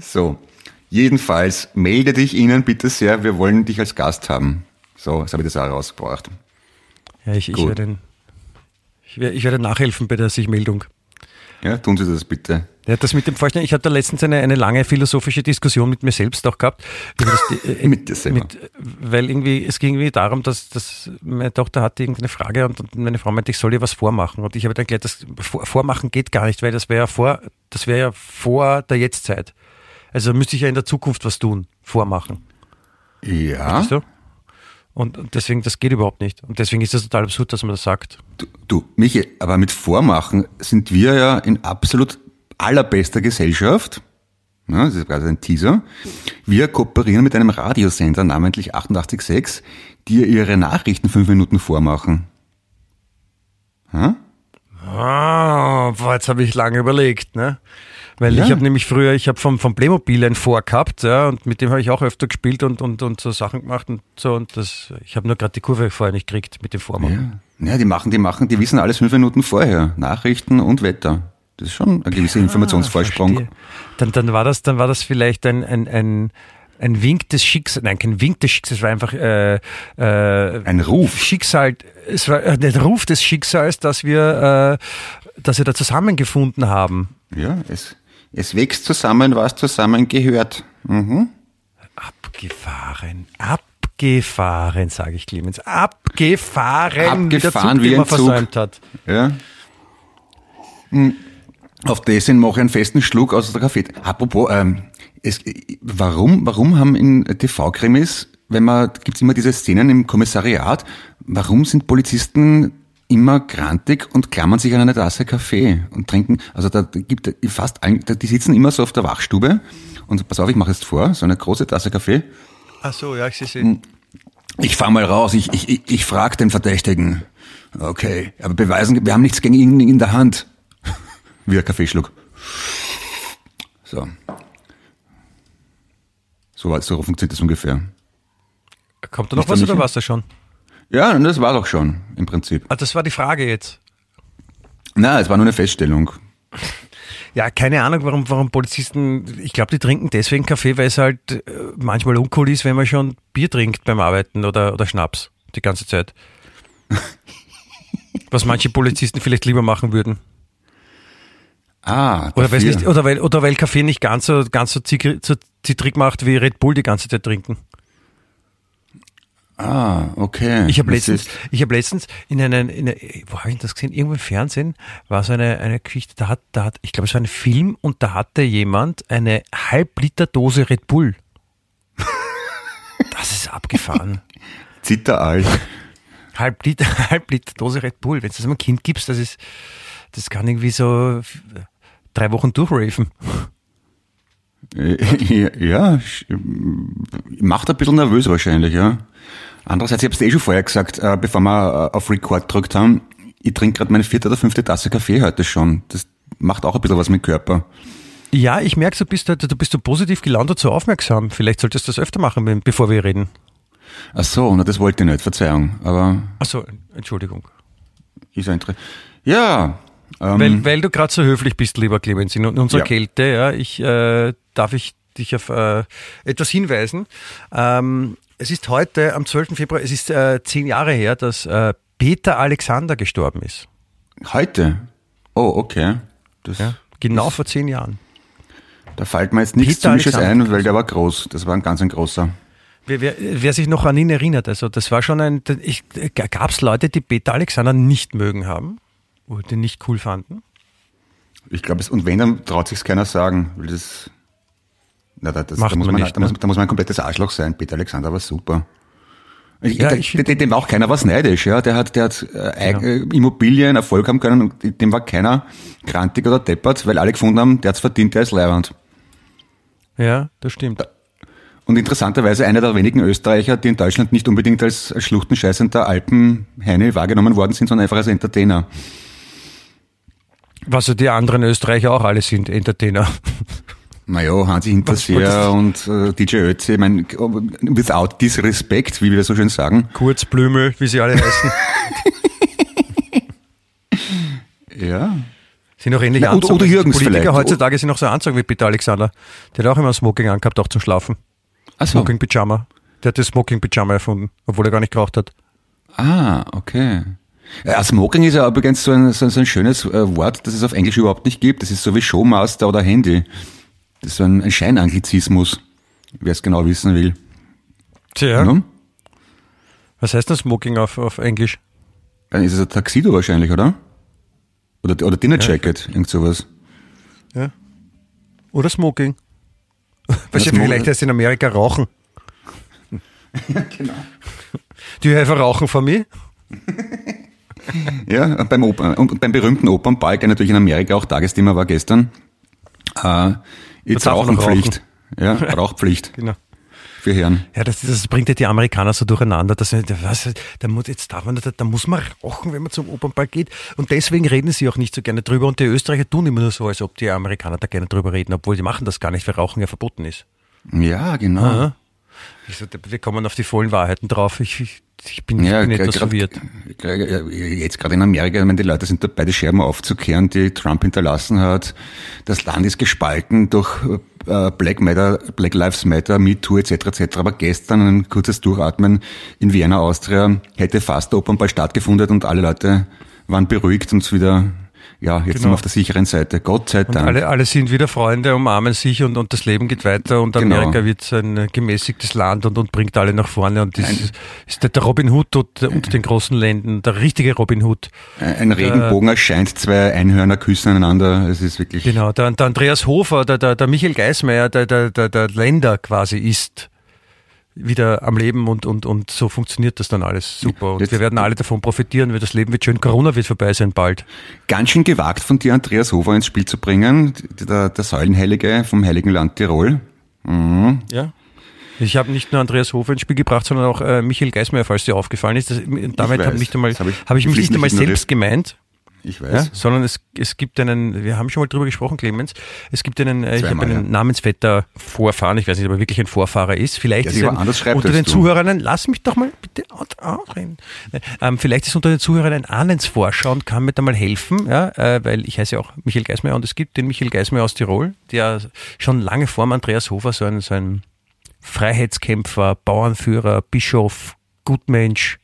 So, jedenfalls melde dich Ihnen bitte sehr, wir wollen dich als Gast haben. So, jetzt habe ich das auch rausgebracht. ja, ich, ich, werde, ich, werde, ich werde nachhelfen bei der Sichmeldung. Ja, tun Sie das bitte. Ja, das mit dem Vorstellen, ich hatte letztens eine, eine lange philosophische Diskussion mit mir selbst auch gehabt. das, äh, Mit dir selber. mit, weil irgendwie, es ging irgendwie darum, dass, dass meine Tochter hatte irgendeine Frage und, und meine Frau meinte, ich soll ihr was vormachen. Und ich habe dann gleich, das vor, vormachen geht gar nicht, weil das wäre ja vor, das wäre ja vor der Jetztzeit. Also müsste ich ja in der Zukunft was tun, vormachen. Ja, Weißt du? Und deswegen, das geht überhaupt nicht. Und deswegen ist das total absurd, dass man das sagt. du, du, Michi, aber mit Vormachen sind wir ja in absolut allerbester Gesellschaft. Ja, das ist gerade ein Teaser. Wir kooperieren mit einem Radiosender, namentlich 88.6, die ihre Nachrichten fünf Minuten vormachen. Ja? Ah, Boah, jetzt habe ich lange überlegt, ne? Weil Ja. ich habe nämlich früher, ich habe vom, vom Playmobil ein Vor gehabt, ja, und mit dem habe ich auch öfter gespielt und, und, und so Sachen gemacht und so. Und das, ich habe nur gerade die Kurve vorher nicht gekriegt mit dem Vormachen. Ja. ja, die machen, die machen, die wissen alles fünf Minuten vorher. Nachrichten und Wetter. Das ist schon ein gewisser Informationsvorsprung. Verstehe. Dann, dann war das, dann war das vielleicht ein, ein, ein, ein Wink des Schicksals, nein, kein Wink des Schicksals, es war einfach äh, äh, Ein Ruf. Schicksal, es war äh, der Ruf des Schicksals, dass wir, äh, dass wir da zusammengefunden haben. Ja, es, es wächst zusammen, was zusammen gehört. Mhm. Abgefahren, abgefahren, sage ich Clemens, abgefahren, wie der Abgefahren Zug, wie ein man Zug. versäumt hat. Ja. Hm. Auf dessen mache ich einen festen Schluck aus der Kaffee. Apropos, ähm, es, warum, warum haben in TV-Krimis, wenn man, gibt's immer diese Szenen im Kommissariat, warum sind Polizisten immer grantig und klammern sich an eine Tasse Kaffee und trinken, also da gibt fast, allen- die sitzen immer so auf der Wachstube und pass auf, ich mache jetzt vor, so eine große Tasse Kaffee. Ach so, ja, ich sehe Hm. sie. Ich fahr mal raus, ich, ich, ich, ich frag den Verdächtigen. Okay, aber beweisen, wir haben nichts gegen ihn in der Hand. Wieder Kaffeeschluck. So. So, war- so funktioniert das ungefähr. Kommt da noch da was nicht oder ein- war's das schon? Ja, und das war doch schon, im Prinzip. Ah, das war die Frage jetzt. Na, es war nur eine Feststellung. Ja, keine Ahnung, warum, warum Polizisten, ich glaube, die trinken deswegen Kaffee, weil es halt äh, manchmal uncool ist, wenn man schon Bier trinkt beim Arbeiten oder, oder Schnaps die ganze Zeit. Was manche Polizisten vielleicht lieber machen würden. Ah, Oder, dafür. nicht, oder, weil, oder weil Kaffee nicht ganz so, ganz so zitrig macht, wie Red Bull die ganze Zeit trinken. Ah, okay. Ich habe letztens, ich habe letztens in einer, in einer wo habe ich das gesehen? Irgendwo im Fernsehen war so eine, eine Geschichte, da hat, da hat, ich glaube, es war ein Film und da hatte jemand eine Halbliter Dose Red Bull. Das ist abgefahren. Zitteralt. Halb Liter, halb Liter Dose Red Bull. Wenn du das einem Kind gibst, das ist, das kann irgendwie so drei Wochen durchraven. Äh, Ja, macht ein bisschen nervös wahrscheinlich, ja. Andererseits, ich habe es eh schon vorher gesagt, äh, bevor wir äh, auf Record gedrückt haben, ich trinke gerade meine vierte oder fünfte Tasse Kaffee heute schon. Das macht auch ein bisschen was mit Körper. Ja, ich merke, du bist, da- du bist so positiv gelaunt und so aufmerksam. Vielleicht solltest du das öfter machen, bevor wir reden. Ach so, na, das wollte ich nicht, Verzeihung. Aber Achso, Entschuldigung. ist ja interessant. Ja, ähm, Weil, weil du gerade so höflich bist, lieber Clemens, in unserer Ja. Kälte, ja, ich äh, darf ich dich auf äh, etwas hinweisen. Ähm, es ist heute, am 12. Februar, es ist äh, zehn Jahre her, dass äh, Peter Alexander gestorben ist. heute. Oh, okay. Das, Ja, genau vor zehn Jahren. Da fällt mir jetzt nichts Alexander. ein, weil der war groß. Das war ein ganz ein großer. Wer, wer, wer sich noch an ihn erinnert, also das war schon ein, gab es Leute, die Peter Alexander nicht mögen haben oder den nicht cool fanden? Ich glaube, und wenn, dann traut sich's keiner sagen, weil das, na, da, das, Macht da, muss man man, nicht, da, muss, ne? da muss man ein komplettes Arschloch sein. Peter Alexander war super. Ich, Ja, ich dem, dem war auch keiner was neidisch, ja. Der hat, der hat äh, eig- äh, Immobilien, Erfolg haben können und dem war keiner krantig oder deppert, weil alle gefunden haben, der hat's verdient, der ist Leihwand. Ja, das stimmt. Und interessanterweise einer der wenigen Österreicher, die in Deutschland nicht unbedingt als schluchtenscheißender Alpenheine wahrgenommen worden sind, sondern einfach als Entertainer. Was so die anderen Österreicher auch alle sind, Entertainer. Naja, Hansi Hinterseher und äh, DJ Ötzi, ich mein, without disrespect, wie wir so schön sagen. Kurzblümel, wie sie alle heißen. Ja. Sind auch ähnlich oder Also die Jürgens Politiker vielleicht. heutzutage sind auch so anzogen wie Peter Alexander. Der hat auch immer ein Smoking angehabt, auch zum Schlafen. Achso. Smoking Pyjama. Der hat das Smoking Pyjama erfunden, obwohl er gar nicht geraucht hat. Ah, okay. Ja, Smoking ist ja übrigens so ein, so ein, so ein schönes äh, Wort, das es auf Englisch überhaupt nicht gibt. Das ist so wie Showmaster oder Handy. Das ist ein, ein Scheinanglizismus, wer es genau wissen will. Tja, Ja? was heißt denn Smoking auf, auf Englisch? Dann ist es ein Taxido wahrscheinlich, oder? Oder, oder Dinner Jacket, irgend sowas. Ja. Oder Smoking. Was ja vielleicht heißt in Amerika Rauchen. Ja, genau. Do you have a Rauchen for me? Ja, beim, Oper, und beim berühmten Opernball, der natürlich in Amerika auch Tagesthema war gestern, äh, jetzt Rauchenpflicht. Ja, Rauchpflicht. Genau. für Herren. Ja, das, das bringt ja die Amerikaner so durcheinander, dass sie, was, da muss, jetzt darf man, da, da muss man rauchen, wenn man zum Opernball geht. Und deswegen reden sie auch nicht so gerne drüber. Und die Österreicher tun immer nur so, als ob die Amerikaner da gerne drüber reden, obwohl die machen das gar nicht, weil Rauchen ja verboten ist. Ja, genau. Aha. Ich so, wir kommen auf die vollen Wahrheiten drauf. Ich, ich, ich bin, ja, ich bin etwas verwirrt. Jetzt gerade in Amerika, ich meine, die Leute sind dabei, die Scherben aufzukehren, die Trump hinterlassen hat. Das Land ist gespalten durch äh, Black Matter, Black Lives Matter, MeToo etc. etc. Aber gestern ein kurzes Durchatmen in Vienna, Austria, hätte fast der Opernball stattgefunden und alle Leute waren beruhigt und wieder ja, jetzt genau. sind wir auf der sicheren Seite. Gott sei Dank. Und alle, alle sind wieder Freunde, umarmen sich und, und das Leben geht weiter und genau. Amerika wird ein gemäßigtes Land und, und bringt alle nach vorne. Und das ein, ist, der Robin Hood unter, unter den großen Ländern, der richtige Robin Hood. Ein Regenbogen äh, erscheint, zwei Einhörner küssen einander. Es ist wirklich. Genau, der, der Andreas Hofer, der, der, der Michael Geismeier, der, der, der, der Länder quasi ist wieder am Leben und, und, und so funktioniert das dann alles super. Und Jetzt, wir werden alle davon profitieren, weil das Leben wird schön, Corona wird vorbei sein bald. Ganz schön gewagt von dir, Andreas Hofer ins Spiel zu bringen, der, der Säulenheilige vom Heiligen Land Tirol. Mhm. Ja. Ich habe nicht nur Andreas Hofer ins Spiel gebracht, sondern auch äh, Michael Geismeier, falls dir aufgefallen ist. Das, damit habe ich, hab ich, hab ich mich nicht einmal selbst gemeint. Ich weiß. Ja, sondern es, es gibt einen, wir haben schon mal drüber gesprochen, Clemens, es gibt einen, Zweimal, ich habe einen ja. Namensvetter Vorfahren, ich weiß nicht, ob er wirklich ein Vorfahrer ist. Vielleicht ist er unter den du. Zuhörern, lass mich doch mal bitte ausreden. Ähm, vielleicht ist unter den Zuhörern ein Ahnensforscher und kann mir da mal helfen, ja, äh, weil ich heiße ja auch Michael Geismeier und es gibt den Michael Geismeier aus Tirol, der schon lange vor Andreas Hofer so ein, so ein Freiheitskämpfer, Bauernführer, Bischof, Gutmensch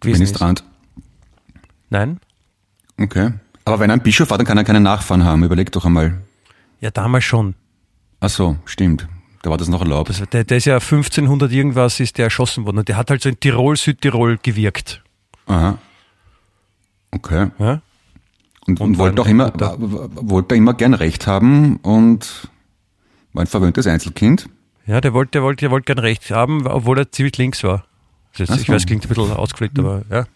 gewesen Ministrant. ist. Nein? Okay. Aber wenn er ein Bischof war, dann kann er keine Nachfahren haben. Überleg doch einmal. Ja, damals schon. Ach so, stimmt. Da war das noch erlaubt. Also der, der ist ja 1500 irgendwas ist der erschossen worden und der hat halt so in Tirol, Südtirol gewirkt. Aha. Okay. Ja? Und, und, und wollte auch immer, wollte immer gern Recht haben und war ein verwöhntes Einzelkind. Ja, der wollte, der wollte, der wollte gern Recht haben, obwohl er ziemlich links war. Das, ich so. weiß, klingt ein bisschen ausgepflegt, aber ja.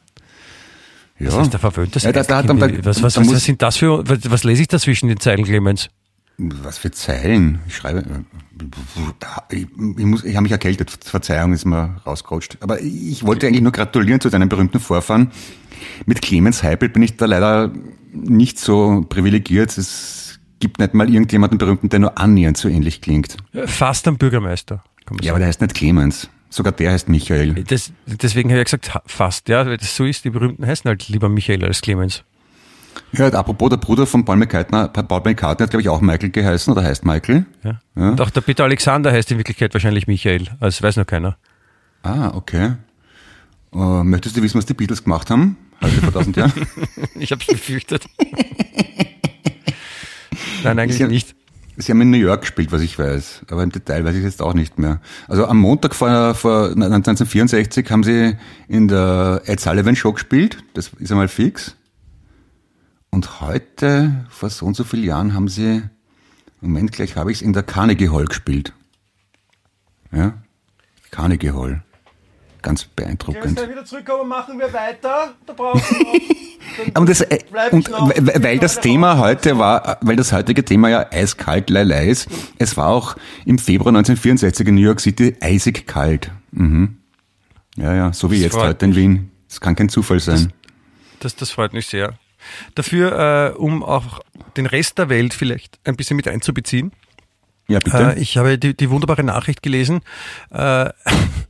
Ja. Das ist der verwöhnte ja, da, da, da, was, was, was, was sind das für, was, was lese ich da zwischen den Zeilen, Clemens? Was für Zeilen? Ich schreibe, ich, ich, muss, ich habe mich erkältet, Verzeihung ist mir rausgerutscht. Aber ich wollte eigentlich nur gratulieren zu deinem berühmten Vorfahren. Mit Clemens Heipel bin ich da leider nicht so privilegiert. Es gibt nicht mal irgendjemanden berühmten, der nur annähernd so ähnlich klingt. Fast am Bürgermeister. Ja, aber der heißt nicht Clemens. Sogar der heißt Michael. Das, deswegen habe ich gesagt, fast, ja, weil das so ist, die berühmten heißen halt lieber Michael als Clemens. Ja, apropos, der Bruder von Paul McCartney, Paul McCartney hat, glaube ich, auch Michael geheißen oder heißt Michael. Ja. ja. Und auch der Peter Alexander heißt in Wirklichkeit wahrscheinlich Michael, also weiß noch keiner. Ah, okay. Uh, möchtest du wissen, was die Beatles gemacht haben? Heute vor tausend Jahren? ich habe es befürchtet. Nein, eigentlich nicht. Sie haben in New York gespielt, was ich weiß, aber im Detail weiß ich jetzt auch nicht mehr. Also am Montag vor, vor 1964 haben sie in der Ed Sullivan Show gespielt, das ist einmal fix. Und heute, vor so und so vielen Jahren, haben sie, Moment, gleich habe ich es, in der Carnegie Hall gespielt. Ja, Carnegie Hall. Ganz beeindruckend. Wenn wir wieder zurückkommen, machen wir weiter. Da brauchen wir noch. das, äh, und weil das Thema heute war, weil das heutige Thema ja eiskalt Leilei ist, es war auch im Februar 1964 in New York City eisig kalt. Mhm. Ja, ja, so wie das jetzt heute in Wien. Das kann kein Zufall sein. Das, das, das freut mich sehr. Dafür, äh, um auch den Rest der Welt vielleicht ein bisschen mit einzubeziehen. Ja, bitte. Äh, ich habe die, die wunderbare Nachricht gelesen. Äh,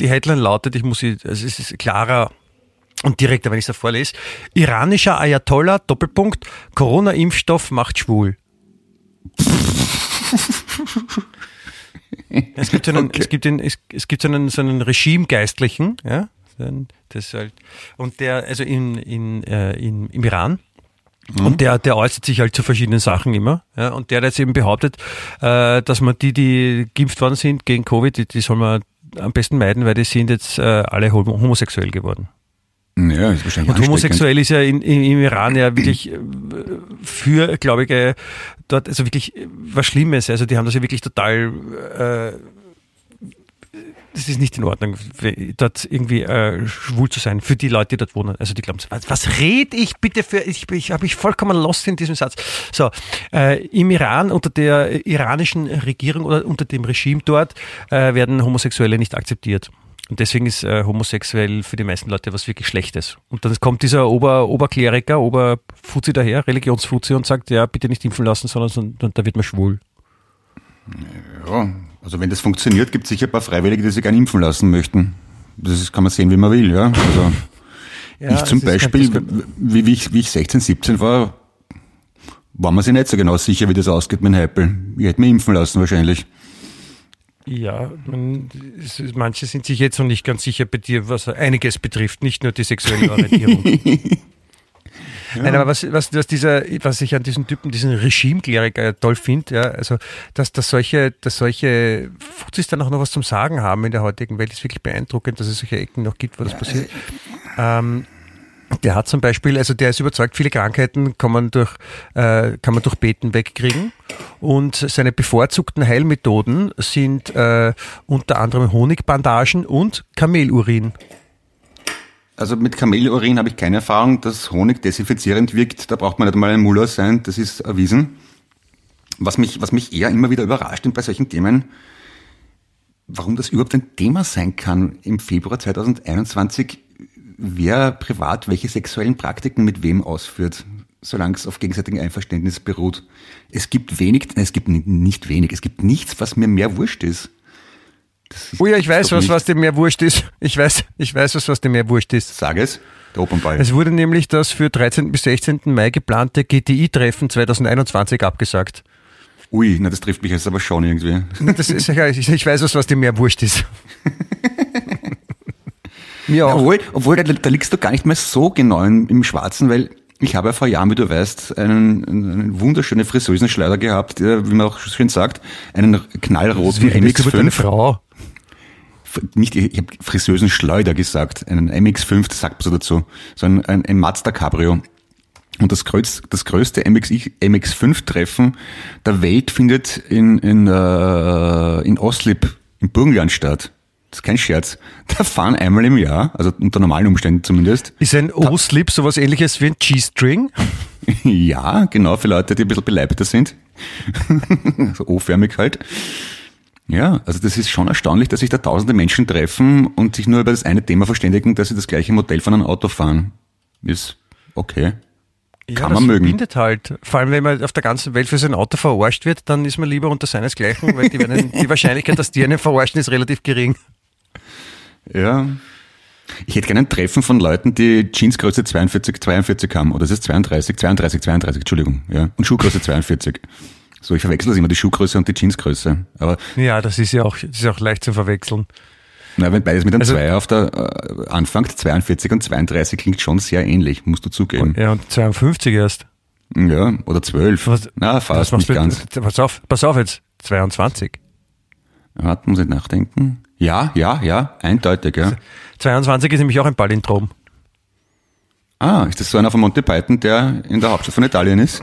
die Headline lautet, ich muss sie, es ist klarer und direkter, wenn ich es vorlese. Iranischer Ayatollah, Doppelpunkt, Corona-Impfstoff macht schwul. es gibt, einen, okay. es gibt, einen, es, es gibt so einen, so einen Regimegeistlichen, ja, das halt, und der, also in, in, äh, in, im Iran, Mhm. Und der, der äußert sich halt zu verschiedenen Sachen immer. Ja, und der hat jetzt eben behauptet, äh, dass man die, die geimpft worden sind gegen Covid, die, die soll man am besten meiden, weil die sind jetzt äh, alle homosexuell geworden. Ja, ist wahrscheinlich Und homosexuell ist ja in, in, im Iran ja wirklich äh, für, glaube ich, äh, dort, also wirklich was Schlimmes. Also die haben das ja wirklich total äh, das ist nicht in Ordnung, dort irgendwie äh, schwul zu sein, für die Leute, die dort wohnen. Also die glauben, was, was rede ich bitte für, ich, ich habe mich vollkommen lost in diesem Satz. So, äh, im Iran, unter der iranischen Regierung oder unter dem Regime dort, äh, werden Homosexuelle nicht akzeptiert. Und deswegen ist äh, homosexuell für die meisten Leute was wirklich Schlechtes. Und dann kommt dieser Ober, Oberkleriker, Oberfuzzi daher, Religionsfuzzi und sagt, ja, bitte nicht impfen lassen, sondern, sondern da wird man schwul. Ja, also wenn das funktioniert, gibt es sicher ein paar Freiwillige, die sich gerne impfen lassen möchten. Das kann man sehen, wie man will, ja. Also ja, ich zum Beispiel, wie, wie, ich, wie ich 16, 17 war, war man sich nicht so genau sicher, wie das ausgeht mit Heipel. Ich hätte mich impfen lassen wahrscheinlich. Ja, man, manche sind sich jetzt noch nicht ganz sicher bei dir, was einiges betrifft, nicht nur die sexuelle Orientierung. Ja. Nein, aber was, was, was, dieser, was ich an diesen Typen, diesen Regimekleriker toll finde, ja, also, dass, dass solche, dass solche Fuzis dann auch noch was zum Sagen haben in der heutigen Welt, ist wirklich beeindruckend, dass es solche Ecken noch gibt, wo das passiert. Ähm, der hat zum Beispiel, also der ist überzeugt, viele Krankheiten kann man durch, äh, kann man durch Beten wegkriegen. Und seine bevorzugten Heilmethoden sind äh, unter anderem Honigbandagen und Kamelurin. Also mit Kamelurin habe ich keine Erfahrung, dass Honig desinfizierend wirkt. Da braucht man nicht mal ein Muller sein, das ist erwiesen. Was mich, was mich eher immer wieder überrascht bei solchen Themen, warum das überhaupt ein Thema sein kann im Februar 2021, wer privat welche sexuellen Praktiken mit wem ausführt, solange es auf gegenseitigem Einverständnis beruht. Es gibt wenig, es gibt nicht wenig, es gibt nichts, was mir mehr wurscht ist. Oh ja, ich weiß was, nicht. was dir mehr wurscht ist. Ich weiß, ich weiß was, was dir mehr wurscht ist. Sag es. Der Opernball. Es wurde nämlich das für 13. bis 16. Mai geplante GTI-Treffen 2021 abgesagt. Ui, na das trifft mich jetzt aber schon irgendwie. Das ist, ich, ich weiß was, was dir mehr wurscht ist. Mir auch. Obwohl, obwohl da, da liegst du gar nicht mehr so genau im, im Schwarzen, weil ich habe ja vor Jahren, wie du weißt, einen, einen wunderschönen Friseusenschleuder gehabt, der, wie man auch schön sagt, einen knallroten MX5. Eine Frau. Nicht, ich habe Friseusenschleuder gesagt, einen MX5, das sagt man so dazu, so ein, ein, ein Mazda Cabrio. Und das, größ, das größte MX, MX5-Treffen der Welt findet in, in, äh, in Oslip im Burgenland statt. Das ist kein Scherz. Da fahren einmal im Jahr, also unter normalen Umständen zumindest. Ist ein O-Slip sowas ähnliches wie ein G-String? ja, genau, für Leute, die ein bisschen beleibter sind. so O-förmig halt. Ja, also das ist schon erstaunlich, dass sich da tausende Menschen treffen und sich nur über das eine Thema verständigen, dass sie das gleiche Modell von einem Auto fahren. Ist okay. Ja, Kann man mögen. verbindet halt. Vor allem, wenn man auf der ganzen Welt für sein Auto verarscht wird, dann ist man lieber unter seinesgleichen, weil die, werden, die Wahrscheinlichkeit, dass die einen verarschen, ist relativ gering. Ja. Ich hätte gerne ein Treffen von Leuten, die Jeansgröße 42, 42 haben. Oder es ist 32, 32, 32, Entschuldigung. Ja. Und Schuhgröße 42. So, ich verwechsel das immer, die Schuhgröße und die Jeansgröße. Aber ja, das ist ja auch, das ist auch leicht zu verwechseln. Na, wenn beides mit einem also, 2 auf der äh, anfängt, 42 und 32 klingt schon sehr ähnlich, musst du zugeben. Ja, und 52 erst. Ja, oder 12. Was, Na, fast nicht mit, ganz. Pass auf, pass auf jetzt, 22. Warte, muss ich nachdenken. Ja, ja, ja, eindeutig, ja. 22 ist nämlich auch ein Palindrom. Ah, ist das so einer von Monty Python, der in der Hauptstadt von Italien ist?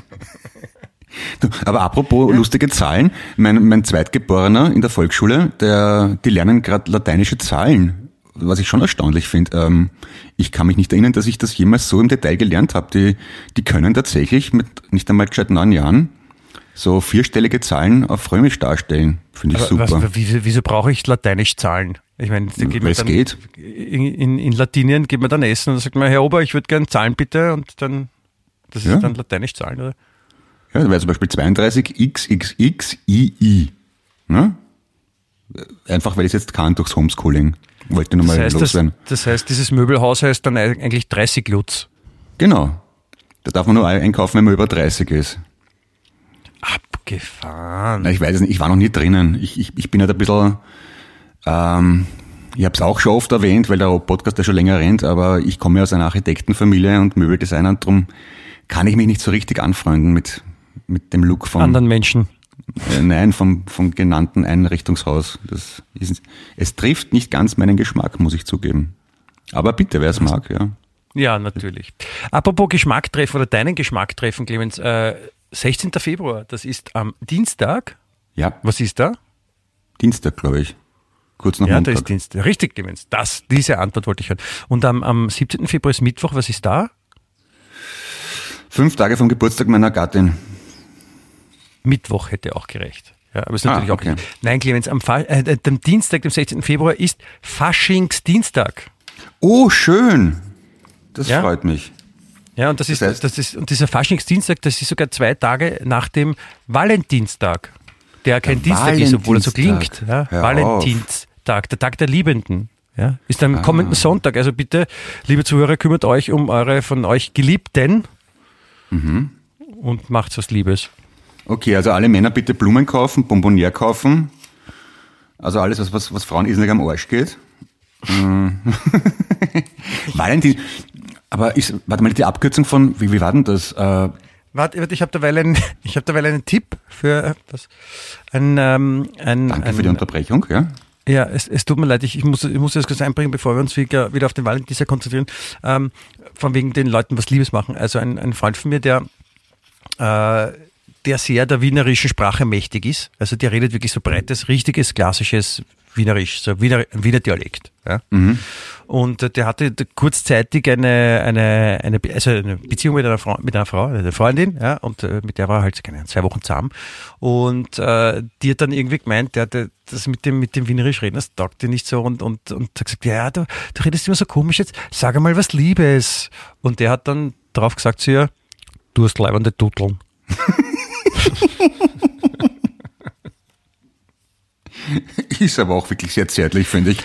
Du, aber apropos ja. lustige Zahlen, mein, mein Zweitgeborener in der Volksschule, der, die lernen gerade lateinische Zahlen, was ich schon erstaunlich finde. Ähm, ich kann mich nicht erinnern, dass ich das jemals so im Detail gelernt habe. Die, die können tatsächlich mit nicht einmal gescheit neun Jahren so vierstellige Zahlen auf Römisch darstellen. Finde ich Aber super. Was, wieso, wieso brauche ich lateinisch Zahlen? Ich meine, da geht man dann, geht. In, in, in, Latinien geht man dann essen und sagt man, Herr Ober, ich würde gerne Zahlen bitte und dann, das ist ja. dann lateinisch Zahlen, oder? Ja, da wäre zum Beispiel 32 XXXII. Ne? Einfach weil ich es jetzt kann durchs Homeschooling. Wollte nur mal das heißt, loswerden. Das, das heißt, dieses Möbelhaus heißt dann eigentlich 30 Lutz. Genau. Da darf man nur einkaufen, wenn man über 30 ist. Abgefahren. Na, ich weiß es nicht, ich war noch nie drinnen. Ich, ich, ich bin halt ein bisschen, ähm, ich habe es auch schon oft erwähnt, weil der Podcast ja schon länger rennt, aber ich komme aus einer Architektenfamilie und Möbeldesigner und darum kann ich mich nicht so richtig anfreunden mit, mit dem Look von anderen Menschen. Äh, nein, vom, vom genannten Einrichtungshaus. Das ist, es trifft nicht ganz meinen Geschmack, muss ich zugeben. Aber bitte, wer es mag, ja. Ja, natürlich. Apropos Geschmack treffen oder deinen Geschmack treffen, Clemens, äh, 16. Februar, das ist am Dienstag. Ja. Was ist da? Dienstag, glaube ich. Kurz nach Ja, Montag. da ist Dienst. Richtig, Clemens. Das, diese Antwort wollte ich hören. Und am, am 17. Februar ist Mittwoch. Was ist da? Fünf Tage vom Geburtstag meiner Gattin. Mittwoch hätte auch gerecht. Ja, aber ist Ah, natürlich auch okay. nicht. Nein, Clemens, am, Fa äh, äh, dem Dienstag, dem 16. Februar ist Faschingsdienstag. Oh, schön. Das Ja? freut mich. Ja, und das ist, Das heißt- das ist, und dieser Faschingsdienstag, das ist sogar zwei Tage nach dem Valentinstag, der kein Dienstag ist, obwohl er so klingt. Ja, Valentinstag, der Tag der Liebenden. Ja, ist am Ah. kommenden Sonntag. Also bitte, liebe Zuhörer, kümmert euch um eure von euch Geliebten Mhm. und macht was Liebes. Okay, also alle Männer bitte Blumen kaufen, Bonbonier kaufen. Also alles, was, was, was Frauen irrsinnig am Arsch geht. Mm. Valentin, aber ist, warte mal, die Abkürzung von, wie, wie war denn das? Äh, Warte, warte, ich habe derweil einen, ich habe derweil einen Tipp für äh, was, ein, ähm, ein, danke ein, für die Unterbrechung, ja. Ja, es, es tut mir leid, ich, ich, muss, ich muss das kurz einbringen, bevor wir uns wieder, wieder auf den Valentinstag konzentrieren. Ähm, von wegen den Leuten was Liebes machen. Also ein, ein Freund von mir, der, äh, der sehr der wienerischen Sprache mächtig ist. Also der redet wirklich so breites, richtiges, klassisches Wienerisch, so Wiener, ein Wiener Dialekt. Ja? Und äh, der hatte kurzzeitig eine, eine, eine, also eine Beziehung mit einer Frau, mit einer Frau, eine Freundin, ja, und äh, mit der war er halt keine zwei Wochen zusammen. Und äh, die hat dann irgendwie gemeint, der, der, das mit dem, mit dem Wienerisch reden, das taugt dir nicht so und, und, und hat gesagt, ja, du, du redest immer so komisch jetzt, sag einmal was Liebes. Und der hat dann drauf gesagt zu ihr, du hast leibende Tutteln. Ist aber auch wirklich sehr zärtlich, finde ich.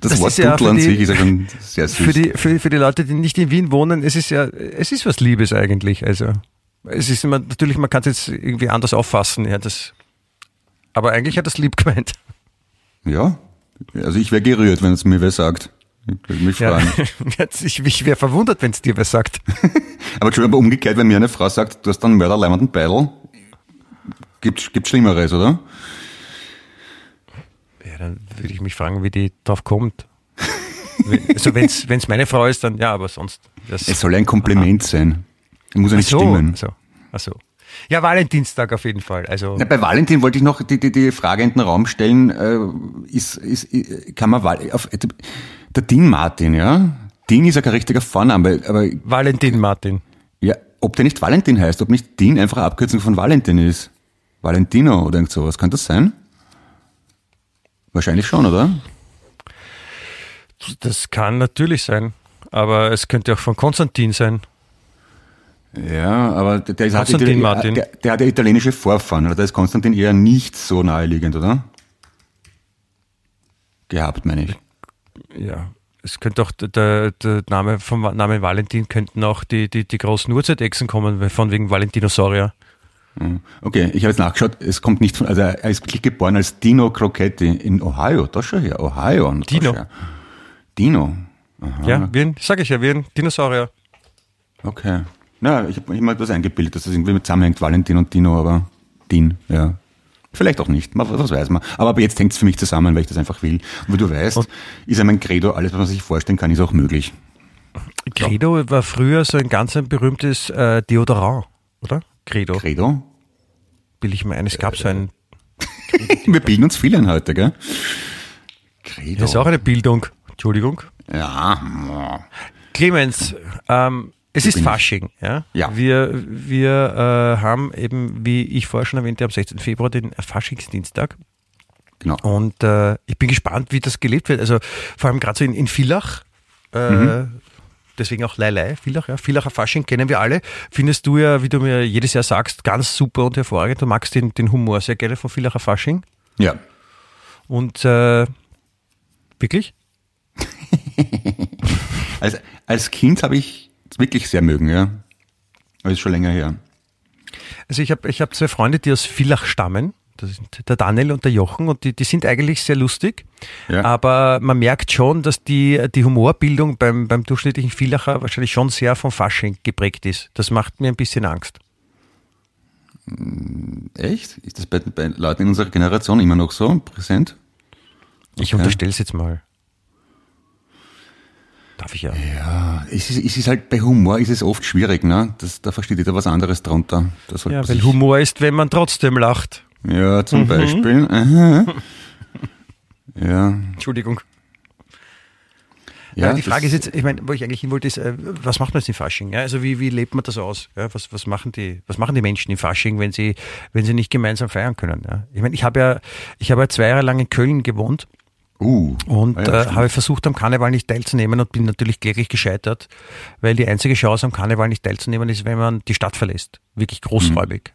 Das, Das Wort ist ja an die- sich ist ja schon sehr süß. Für die, für, für die Leute, die nicht in Wien wohnen, es ist ja, es ist was Liebes eigentlich. Also, es ist immer, natürlich, man kann es jetzt irgendwie anders auffassen, ja, das, aber eigentlich hat das lieb gemeint. ja, also ich wäre gerührt, wenn es mir wer sagt. Ich würde mich Ja. freuen. Jetzt, ich, ich wäre verwundert, wenn es dir wer sagt. Aber aber umgekehrt, wenn mir eine Frau sagt, du hast einen mörderleimenden Beidel, gibt, gibt Schlimmeres, oder? Ja, dann würde ich mich fragen, wie die drauf kommt. Also wenn es meine Frau ist, dann ja, aber sonst. Es soll ein Kompliment sein. Muss ja nicht so, stimmen. Ach so, ach so. Ja, Valentinstag auf jeden Fall. Also Na, bei Valentin wollte ich noch die, die, die Frage in den Raum stellen, äh, ist, ist, ist, kann man, Val- auf, der Dean Martin, ja? Dean ist ja kein richtiger Vorname, aber Valentin Martin. ja, ob der nicht Valentin heißt, ob nicht Dean einfach eine Abkürzung von Valentin ist. Valentino oder irgend sowas, kann das sein? Wahrscheinlich schon, oder? Das kann natürlich sein. Aber es könnte auch von Konstantin sein. Ja, aber der, der, ist, hat, Martin. der, der hat ja italienische Vorfahren, oder? Da ist Konstantin eher nicht so naheliegend, oder? Gehabt, meine ich. Ja. Es könnte auch der, der, Name vom Namen Valentin könnten auch die, die, die großen Urzeitechsen kommen, von wegen Valentinosaurier. Okay, ich habe jetzt nachgeschaut, es kommt nicht von, also er ist wirklich geboren als Dino Crocetti in Ohio, das schon her, Ohio. Dino. her. Dino, aha, Ja, wie ein, sag ich ja, wie ein Dinosaurier. okay. Na, ich habe hab mir etwas eingebildet, dass das irgendwie mit zusammenhängt, Valentin und Dino, aber Dean, ja. Vielleicht auch nicht, was weiß man. Aber ab jetzt hängt es für mich zusammen, weil ich das einfach will. Und wie du weißt, ist ja mein Credo, alles, was man sich vorstellen kann, ist auch möglich. Credo war früher so ein ganz ein berühmtes äh, Deodorant, oder? Credo, Credo? will ich mir ein. Es gab so ein, Wir bilden uns viel ein heute, gell? Credo. das ist auch eine Bildung. Entschuldigung. ja, Clemens, ähm, es ist. Fasching, ja? Ja. Wir, wir äh, haben eben, wie ich vorher schon erwähnte, am 16. Februar den Faschingsdienstag. genau. Und äh, ich bin gespannt, wie das gelebt wird. Also vor allem gerade so in, in Villach, äh, Mhm. Deswegen auch Leilei, Villach, ja. Villacher Fasching kennen wir alle. Findest du ja, wie du mir jedes Jahr sagst, ganz super und hervorragend. Du magst den, den Humor sehr gerne von Villacher Fasching. Ja. Und äh, wirklich? Als, als Kind habe ich es wirklich sehr mögen, ja. Aber ist schon länger her. Also ich habe ich hab zwei Freunde, die aus Villach stammen. Das sind der Daniel und der Jochen und die, die sind eigentlich sehr lustig. Ja. Aber man merkt schon, dass die, die Humorbildung beim, beim durchschnittlichen Villacher wahrscheinlich schon sehr vom Fasching geprägt ist. Das macht mir ein bisschen Angst. Echt? Ist das bei, bei Leuten in unserer Generation immer noch so präsent? Ich Okay. unterstelle es jetzt mal. Darf ich ja. Ja, es ist, es ist halt bei Humor ist es oft schwierig, ne? Das, da versteht jeder was anderes drunter. Ja, weil Humor ist, wenn man trotzdem lacht. Ja, zum Mhm. Beispiel. Aha. Ja. Entschuldigung. Ja, Ja, die Frage ist jetzt, ich meine, wo ich eigentlich hin wollte, ist, äh, was macht man jetzt im Fasching? Ja, also wie, wie lebt man das aus? Ja, was, was, machen die, was machen die Menschen im Fasching, wenn sie, wenn sie nicht gemeinsam feiern können? Ja? Ich meine, ich habe ja, ich habe ja zwei Jahre lang in Köln gewohnt Uh. und Ah ja, äh, habe versucht, am Karneval nicht teilzunehmen und bin natürlich kläglich gescheitert, weil die einzige Chance, am Karneval nicht teilzunehmen, ist, wenn man die Stadt verlässt. Wirklich großräubig.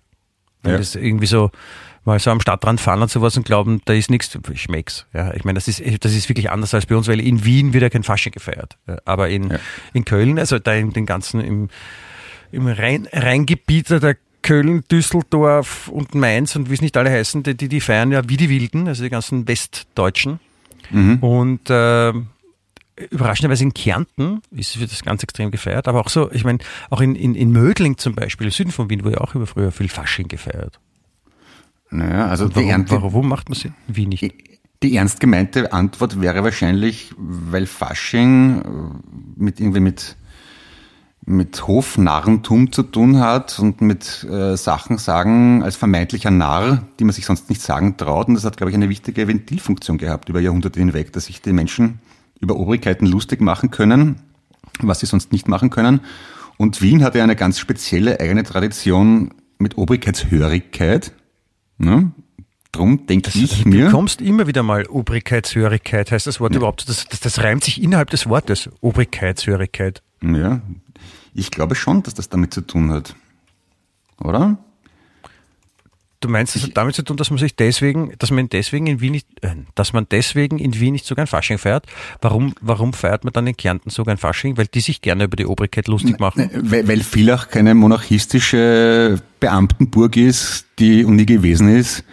Wenn Ja. das irgendwie so mal so am Stadtrand fahren und sowas und glauben, da ist nichts, schmeckt's. Ja, ich meine, das ist, das ist wirklich anders als bei uns, weil in Wien wird ja kein Fasching gefeiert. Aber in, Ja. in Köln, also da in den ganzen, im, im Rhein, Rheingebiet der Köln, Düsseldorf und Mainz und wie es nicht alle heißen, die, die, die feiern ja wie die Wilden, also die ganzen Westdeutschen. Mhm. Und äh, überraschenderweise in Kärnten ist wird das ganz extrem gefeiert, aber auch so, ich meine, auch in, in, in Mödling zum Beispiel, im Süden von Wien, wurde ja auch über früher viel Fasching gefeiert. Naja, also die Warum, Ernte, warum macht man es in Wien nicht? Die ernst gemeinte Antwort wäre wahrscheinlich, weil Fasching äh, mit irgendwie mit mit Hofnarrentum zu tun hat und mit äh, Sachen sagen als vermeintlicher Narr, die man sich sonst nicht sagen traut. Und das hat, glaube ich, eine wichtige Ventilfunktion gehabt über Jahrhunderte hinweg, dass sich die Menschen über Obrigkeiten lustig machen können, was sie sonst nicht machen können. Und Wien hat ja eine ganz spezielle eigene Tradition mit Obrigkeitshörigkeit. Ne? Drum denke ich Du mir. bekommst immer wieder mal Obrigkeitshörigkeit, heißt das Wort überhaupt, das, das, das reimt sich innerhalb des Wortes, Obrigkeitshörigkeit. Ja, ich glaube schon, dass das damit zu tun hat. Oder? Du meinst, das hat damit zu tun, dass man sich deswegen, dass man deswegen in Wien nicht, äh, dass man deswegen in Wien nicht sogar ein Fasching feiert? Warum, warum feiert man dann in Kärnten sogar ein Fasching? Weil die sich gerne über die Obrigkeit lustig machen. Weil, weil Villach keine monarchistische Beamtenburg ist, die nie gewesen ist,